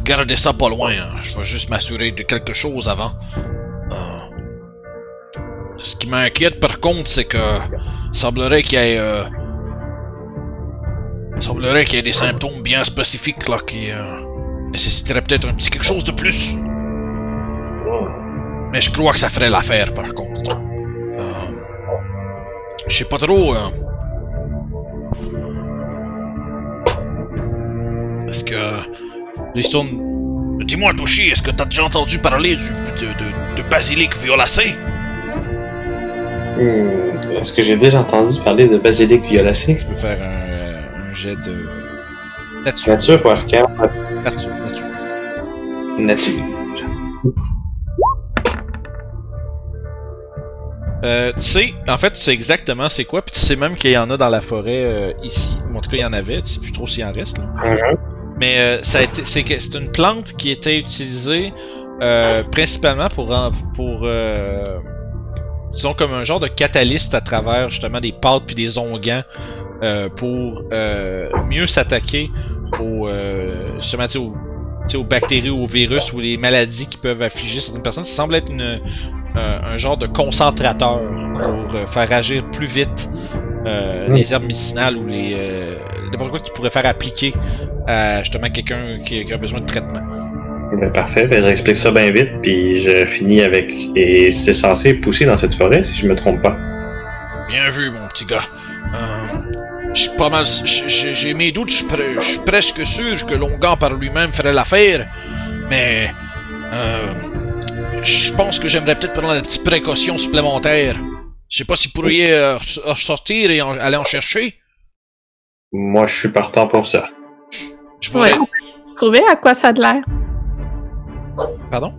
garder ça pas loin. hein. Je vais juste m'assurer de quelque chose avant. Euh, ce qui m'inquiète par contre, c'est que semblerait qu'il y ait euh, semblerait qu'il y ait des symptômes bien spécifiques là qui nécessiteraient peut-être un petit quelque chose de plus. Mais je crois que ça ferait l'affaire par contre. Je sais pas trop. Est-ce que. Dis-moi, Toshi, est-ce que t'as déjà entendu parler du, de, de, de basilic violacé? Hmm, Est-ce que j'ai déjà entendu parler de basilic violacé? Je peux faire un, un jet de. Nature. Nature ou arcane? Nature. Nature. Nature. Euh, tu sais, en fait, tu sais exactement c'est quoi, puis tu sais même qu'il y en a dans la forêt euh, ici. Ou en tout cas, il y en avait, tu sais plus trop s'il en reste. Là. Mhm. Mais euh, ça c'est une plante qui était utilisée euh, principalement pour pour euh, disons comme un genre de catalyste à travers justement des pâtes puis des onguents euh, pour euh, mieux s'attaquer aux euh, justement aux, aux bactéries aux virus ou les maladies qui peuvent affliger certaines personnes. Ça semble être une euh, un genre de concentrateur pour euh, faire agir plus vite euh, les herbes médicinales ou les n'importe quoi que tu pourrais faire appliquer à justement quelqu'un qui, qui a besoin de traitement. Ben, parfait, ben, j'explique ça bien vite, puis je finis avec. Et c'est censé pousser dans cette forêt, si je me trompe pas. Bien vu, mon petit gars. Je suis pas mal. j'ai- J'ai mes doutes, je suis presque sûr que Longan par lui-même ferait l'affaire, mais euh, je pense que j'aimerais peut-être prendre une petite précaution supplémentaire. Je sais pas si vous pourriez euh, ressortir et en- aller en chercher. Moi, je suis partant pour ça. Je voudrais. Ouais. Trouver à quoi ça a de l'air? Pardon?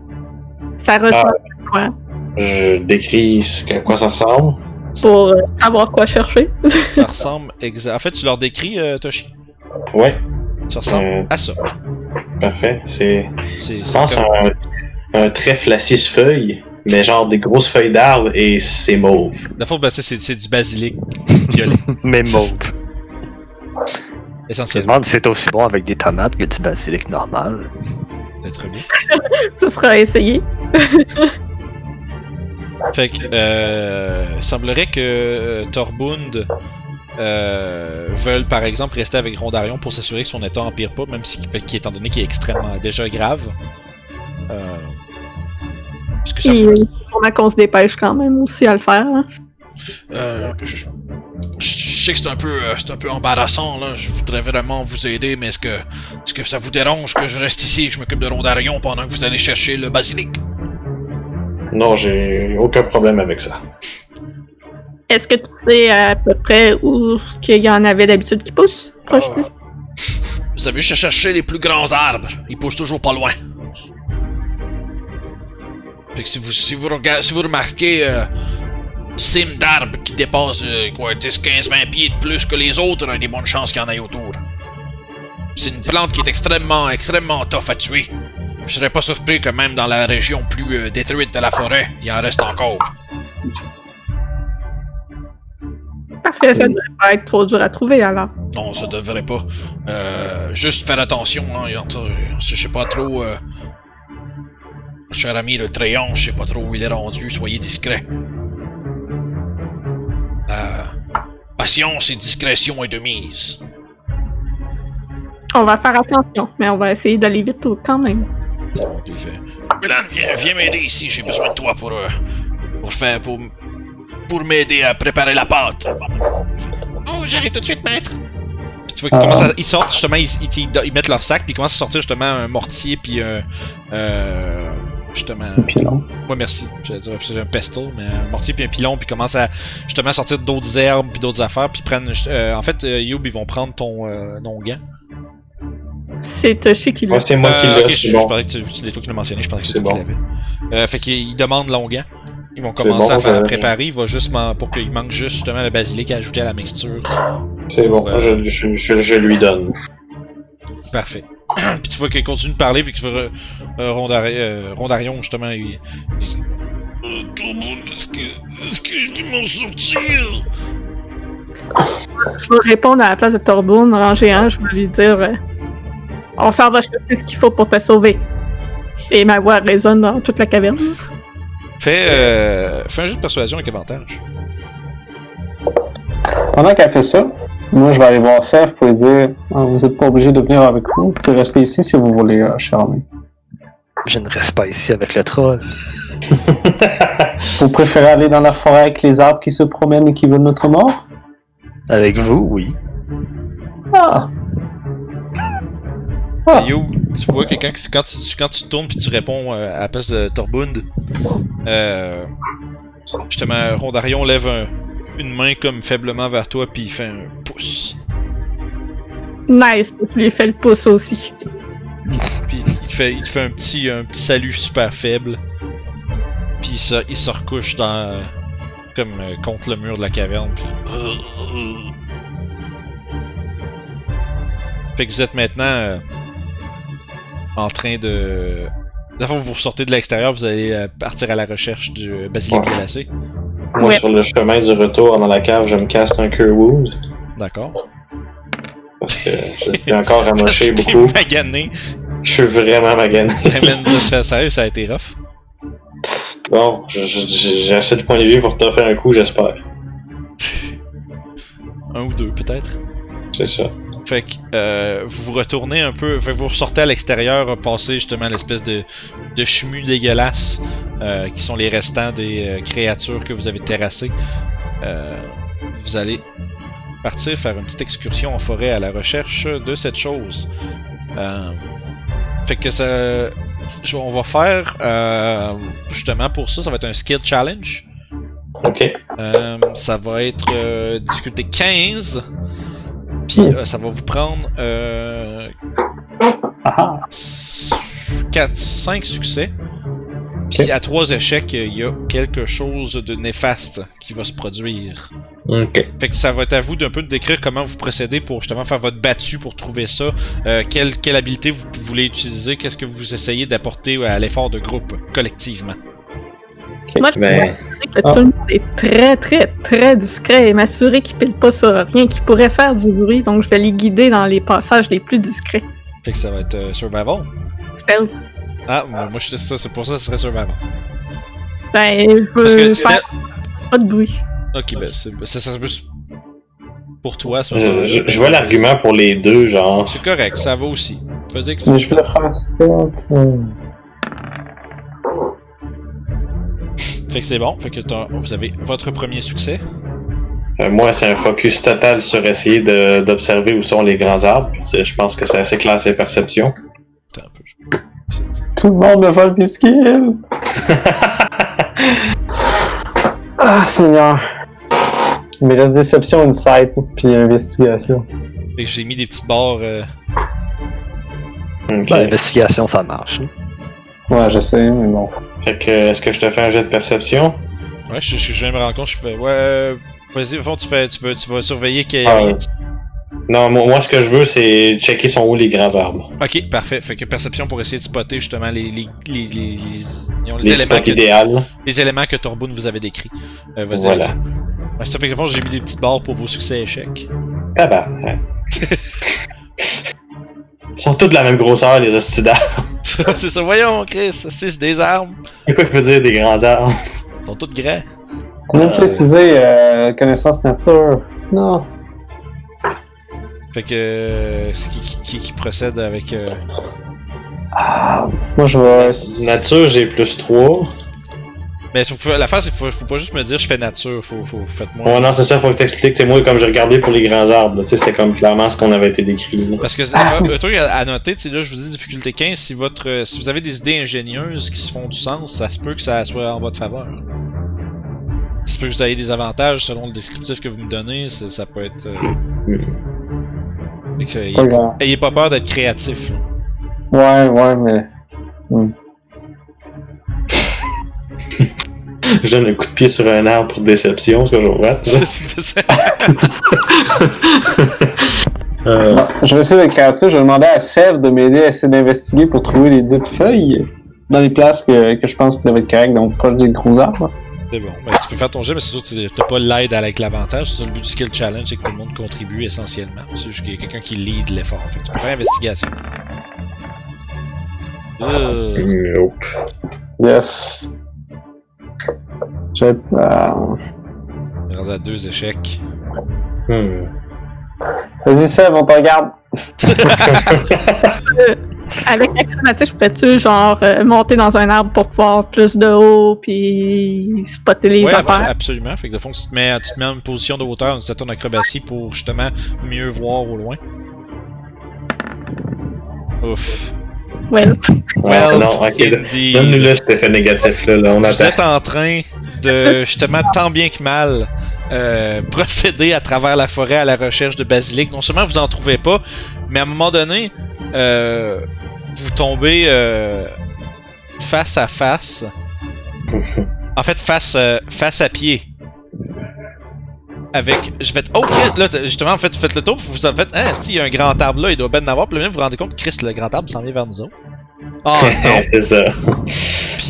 Ça ressemble à quoi? Je décris ce que- à quoi ça ressemble. Pour euh, savoir quoi chercher. Ça ressemble exa- En fait, tu leur décris, euh, Toshi? Ouais, Ça ressemble Euh. à ça. parfait. C'est. C'est Je c'est pense comme- à un, un trèfle à six feuilles, mais genre des grosses feuilles d'arbre et c'est mauve. Dans le fond, ben, c'est- c'est c'est du basilic violet, Mais mauve. Je me essentiellement. demande si c'est aussi bon avec des tomates que du basilic normal. Peut-être bien. Ce sera essayé. Fait que, euh, semblerait que euh, Torbund euh, veuille par exemple rester avec Rondarion pour s'assurer que son état empire pas, même si, qui, étant donné qu'il est extrêmement déjà grave. Euh, parce que ça, sûrement qu'on se dépêche quand même aussi à le faire. hein. euh, je, je- je sais que c'est un peu, euh, c'est un peu embarrassant là. Je voudrais vraiment vous aider, mais est-ce que, est-ce que ça vous dérange que je reste ici et que je m'occupe de Rondarion pendant que vous allez chercher le basilic? Non, j'ai aucun problème avec ça. Est-ce que tu sais à peu près où ce qu'il y en avait d'habitude qui pousse? Proche d'ici? Vous avez juste à chercher les plus grands arbres. Ils poussent toujours pas loin. Fait que si vous, si vous, rega- si vous remarquez euh, cime d'arbres qui dépasse euh, quoi, 10, 15, 20 pieds de plus que les autres, il y a des bonnes chances qu'il y en ait autour. C'est une plante qui est extrêmement, extrêmement tough à tuer. Je serais pas surpris que même dans la région plus euh, détruite de la forêt, il en reste encore. Parfait, ça devrait pas être trop dur à trouver alors. Non, ça devrait pas. Euh, juste faire attention, hein. Je sais pas trop. Euh... Cher ami, le Tréon, je sais pas trop où il est rendu. Soyez discret. Patience et discrétion est de mise. On va faire attention, mais on va essayer d'aller vite tout- quand même. Puis il fait, Milan, viens, viens m'aider ici. J'ai besoin de toi pour euh, pour faire pour pour m'aider à préparer la pâte. Oh, j'arrive tout de suite, maître. Puis tu vois qu'ils Ah. commencent à- ils sortent justement, ils, ils, ils mettent leur sac, puis ils commencent à sortir justement un mortier, puis un euh, justement. Et puis non. Ouais, merci. J'allais dire c'est un pestle, mais un mortier puis un pilon, puis ils commencent à justement sortir d'autres herbes puis d'autres affaires, puis ils prennent. euh, en fait, euh, Youb, ils vont prendre ton euh, onguent. C'est Toshi qui l'a. Moi, c'est moi qui Euh, l'ai, ok, je, c'est je bon. parlais que tu- c'est toi qui l'as mentionné, je pensais que C'est c'était toi qui bon. l'avais. Euh, fait qu'ils demandent l'onguent. Ils vont commencer bon, à faire je- préparer. Il va juste man- pour qu'il manque juste justement le basilic à ajouter à la mixture. C'est bon, Ouais. je, je, je, je lui donne. Parfait. puis tu vois qu'il continue de parler, puis que tu vois euh, Rondari- euh, Rondarion justement. Il... Euh, tout le monde, est-ce que, est-ce que je vais m'en sortir? Je vais répondre à la place de Torbourne, ranger un, je vais lui dire euh, On s'en va chercher ce qu'il faut pour te sauver. Et ma voix résonne dans toute la caverne. Fais, euh, fais un jeu de persuasion avec avantage. Pendant qu'elle fait ça, moi je vais aller voir Seth pour lui dire Ah, Vous n'êtes pas obligé de venir avec vous, vous pouvez rester ici si vous voulez, euh, ami. Je ne reste pas ici avec le troll. Vous préférez aller dans la forêt avec les arbres qui se promènent et qui veulent notre mort? Avec vous, oui. Ah Ah. Yo, tu vois que quand, quand, tu, quand tu tournes puis tu réponds euh, à la place de Torbund, euh, justement, Rondarion lève un- une main comme faiblement vers toi puis il fait un pouce. Nice, je lui ai fait le pouce aussi. Puis il te fait, il te fait un petit, un petit salut super faible. Puis il se, il se recouche dans, comme euh, contre le mur de la caverne. Puis, fait que vous êtes maintenant euh, en train de. La fois vous sortez de l'extérieur, vous allez euh, partir à la recherche du euh, basilic Ouais. glacé. Moi, Ouais. sur le chemin du retour dans la cave, je me casse un Cure Wound. D'accord. Parce que je suis encore amoché beaucoup. magané. Je suis vraiment magané. Ça, sérieux, ça a été rough. Bon, j'ai assez de points de vie pour te faire un coup, j'espère. Un ou deux, peut-être. C'est ça. Fait que euh, vous vous retournez un peu, fait que vous ressortez à l'extérieur, euh, passer justement l'espèce de, de chemu dégueulasse euh, qui sont les restants des euh, créatures que vous avez terrassées. Vous allez partir faire une petite excursion en forêt à la recherche de cette chose. Fait que ça, on va faire justement pour ça, ça va être un skill challenge. Ok. Ça va être difficulté 15. Puis euh, ça va vous prendre euh, Ah 4, 5 succès. Puis à 3 échecs, il y a quelque chose de néfaste qui va se produire. Ok. Fait que ça va être à vous d'un peu de décrire comment vous procédez pour justement faire votre battu pour trouver ça. Euh, quelle, quelle habilité vous voulez utiliser, qu'est-ce que vous essayez d'apporter à l'effort de groupe collectivement? Moi, je Ben, pense que Ah. tout le monde est très, très, très discret et m'assurer qu'ils pile pas sur rien, qu'ils pourraient faire du bruit, donc je vais les guider dans les passages les plus discrets. Fait que ça va être euh, survival. Spell. Ah, moi moi, je ça, c'est pour ça que ce serait survival. Ben, je veux faire pas de bruit. Ok, ben c'est ça serait plus pour toi, c'est je, je- je vois l'argument pour les deux, genre. C'est correct, ça va aussi. Faisais que je vais le faire Fait que c'est bon, fait que t'as- vous avez votre premier succès. Euh, moi, c'est un focus total sur essayer de- d'observer où sont les grands arbres. Je pense que c'est assez classé perception. Attends un peu. je- Tout le monde me vole mes skills. ah, Seigneur. Il me reste déception, insight, puis investigation. Fait que j'ai mis des petites barres. euh. L'investigation, ça marche. hein. Ouais, je sais, mais bon. Fait que, est-ce que je te fais un jet de perception? Ouais, je, je, je viens de me rendre compte, je fais. Ouais. Vas-y, au fond, tu, fais, tu, veux, tu vas surveiller qu'il y ait Ah, rien. Non, moi, moi, ce que je veux, c'est checker son où les grands arbres. Ok, parfait. Fait que perception pour essayer de spotter justement les, les, les, les, les- les Les éléments, que, les éléments que Torboon vous avait décrits. Euh, vas-y, Voilà. Ouais, ça fait que j'ai mis des petites barres pour vos succès et échecs. Tabarnak. Ils sont tous de la même grosseur, les hosties d'arbres. c'est ça, voyons, Chris, c'est des armes. C'est quoi qui veut dire des grands arbres? Ils sont toutes grands. Comment tu utiliser euh, connaissance nature? Non. Fait que euh, c'est qui, qui, qui, qui procède avec. euh, Ah, moi je vais. Nature, j'ai plus 3. Mais la face, c'est faut, faut pas juste me dire je fais nature, faut, faut faites-moi. Ouais, non, c'est ça, faut que t'expliques. C'est moi, comme j'ai regardé pour les grands arbres, là, tu sais, c'était comme clairement ce qu'on avait été décrit. là. Parce que le le truc à, à noter, tu sais, là, je vous dis difficulté 15, si votre euh, si vous avez des idées ingénieuses qui se font du sens, ça se peut que ça soit en votre faveur. Ça se peut que vous ayez des avantages selon le descriptif que vous me donnez, ça, peut être. euh, Hmm. que, ayez, Pas ayez peur d'être créatif. là. Ouais, ouais, mais. Je donne un coup de pied sur un arbre pour déception, ce que je vois. C'est ça. euh, Bon, je vais essayer d'être créatif. Je vais demander à Sèvres de m'aider à essayer d'investiguer pour trouver les dites feuilles dans les places que, que je pense qui doivent être correctes, donc proche des gros arbres. C'est bon. Ben, tu peux faire ton jet, mais c'est sûr que tu- t'as pas l'aide avec l'avantage. C'est le but du skill challenge, c'est que tout le monde contribue essentiellement. C'est juste qu'il y a quelqu'un qui lead l'effort. Fait que tu peux faire investigation. Euh, nope. Yes. J'ai. Euh... on est rendu à deux échecs. Hmm. Vas-y, Sèvres, on te regarde. Avec l'acrobatie, je pourrais-tu, genre, euh, monter dans un arbre pour voir plus de haut, puis spotter les ouais, affaires? absolument. Fait que de fond, tu te, mets, tu te mets en position de hauteur, c'est ton acrobatie pour justement mieux voir au loin. Ouf. Ouais. Well, non, ok. Donne-nous là cet effet négatif-là, là, on Vous attend. êtes en train de, justement, tant bien que mal, euh, procéder à travers la forêt à la recherche de basilic. Non seulement vous en trouvez pas, mais à un moment donné, euh, vous tombez euh, face à face. En fait, face, face à pied. Avec. Je vais. Oh, Chris, là, justement, en fait, vous faites le tour, vous en faites. Ah, si, il y a un grand arbre là, il doit bien en avoir. Puis là, vous vous rendez compte que Chris, le grand arbre s'en vient vers nous autres. Oh non! c'est ça.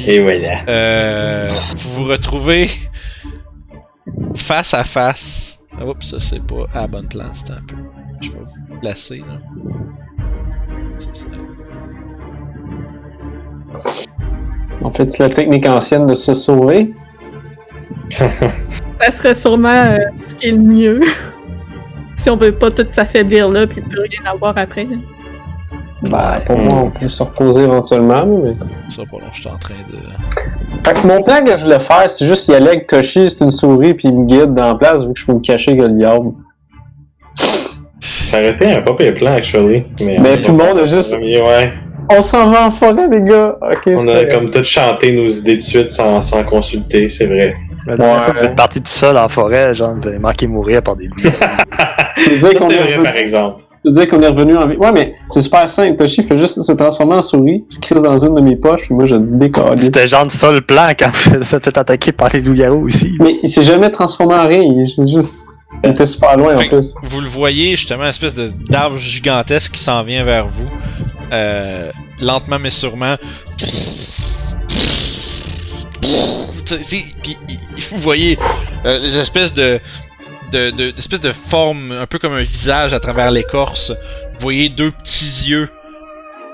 Puis, Et voilà. euh, vous vous retrouvez face à face. Oups, ça c'est pas à la bonne place, c'est un peu. Je vais vous placer là. C'est ça. En fait, c'est la technique ancienne de se sauver. Ça serait sûrement euh, ce qui est le mieux. si on veut pas tout s'affaiblir là, puis plus rien avoir après. Ben, pour moi, on peut se reposer éventuellement, mais. Ça pas long, je suis en train de. Fait que mon plan que je voulais faire, c'est juste y aller avec Toshi, c'est une souris, puis il me guide dans la place, vu que je peux me cacher que le diable. Ça aurait été un pas pire plan, actually. Mais, tout le monde a juste- premier, Ouais. On s'en va en forêt, les gars! On a comme tout chanté nos idées de suite sans, sans consulter, c'est vrai. La dernière Ouais. fois que vous êtes parti tout seul en forêt, genre, vous avez manqué mourir par des loups. C'est est, vrai, par exemple. Tu veux dire qu'on est revenu en vie? Ouais, mais c'est super simple. Toshi fait juste se transformer en souris, se crise dans une de mes poches, puis moi je décolle. C'était genre ça le plan quand vous êtes fait attaquer par les loups-garous aussi. Mais il s'est jamais transformé en rien, il est juste-. Il était super loin en Fait plus. Vous le voyez justement, une espèce de d'arbre gigantesque qui s'en vient vers vous. Euh, lentement mais sûrement. C'est- c'est- Puis vous voyez euh, les espèces de de, de, d'espèces de formes un peu comme un visage à travers l'écorce. Vous voyez deux petits yeux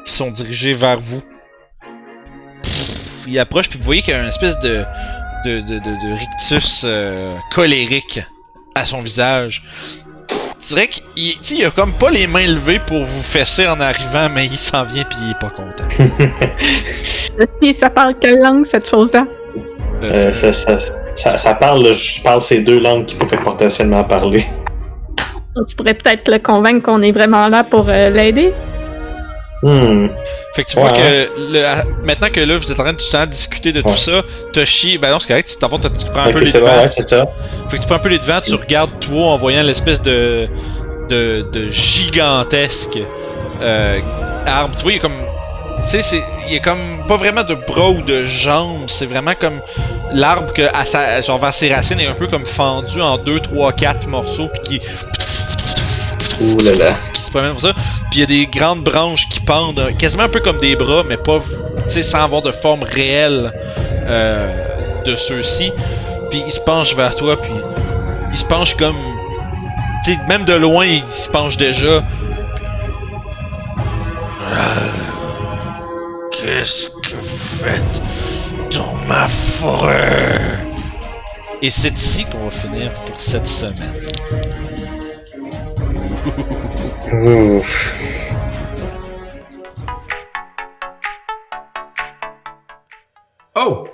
qui sont dirigés vers vous. Il approche puis vous voyez qu'il y a une espèce de de, de, de, de rictus euh, colérique à son visage. Je dirais qu'il il a comme pas les mains levées pour vous fesser en arrivant, mais il s'en vient puis il est pas content. Ça parle quelle langue, cette chose-là? Euh, ça, ça, ça, ça parle, là, je parle ces deux langues qui pourraient potentiellement parler. Donc, tu pourrais peut-être le convaincre qu'on est vraiment là pour euh, l'aider. Hmm. Fait que tu vois que le- maintenant que là vous êtes en train de, discuter de tout ça, Toshi, ben non c'est correct, tu, t'en vas, tu tu prends un peu les devants. ouais, c'est ça. Fait que tu prends un peu les devants, tu regardes toi en voyant l'espèce de, de, de gigantesque euh, arbre. Tu vois, il y a comme. Tu sais, c'est- il y a comme pas vraiment de bras ou de jambes, c'est vraiment comme l'arbre que à sa, genre vers ses racines est un peu comme fendu en 2, 3, 4 morceaux puis qui Ouh là là. qui se promène comme ça. Puis il y a des grandes branches qui pendent, quasiment un peu comme des bras, mais pas, tu sais, sans avoir de forme réelle euh, de ceux-ci. Puis il se penche vers toi, puis il se penche comme, tu sais, même de loin, il se penche déjà. Puis- Ah, Qu'est-ce que vous faites dans ma forêt? Et c'est ici qu'on va finir pour cette semaine. Ouf. Oh!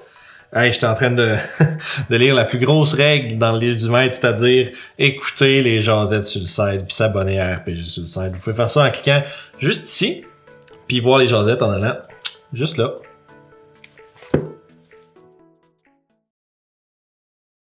Hey, j'étais en train de, de lire la plus grosse règle dans le livre du maître, c'est-à-dire écouter les jasettes sur le site puis s'abonner à RPG sur le site. Vous pouvez faire ça en cliquant juste ici, puis voir les jasettes en allant juste là.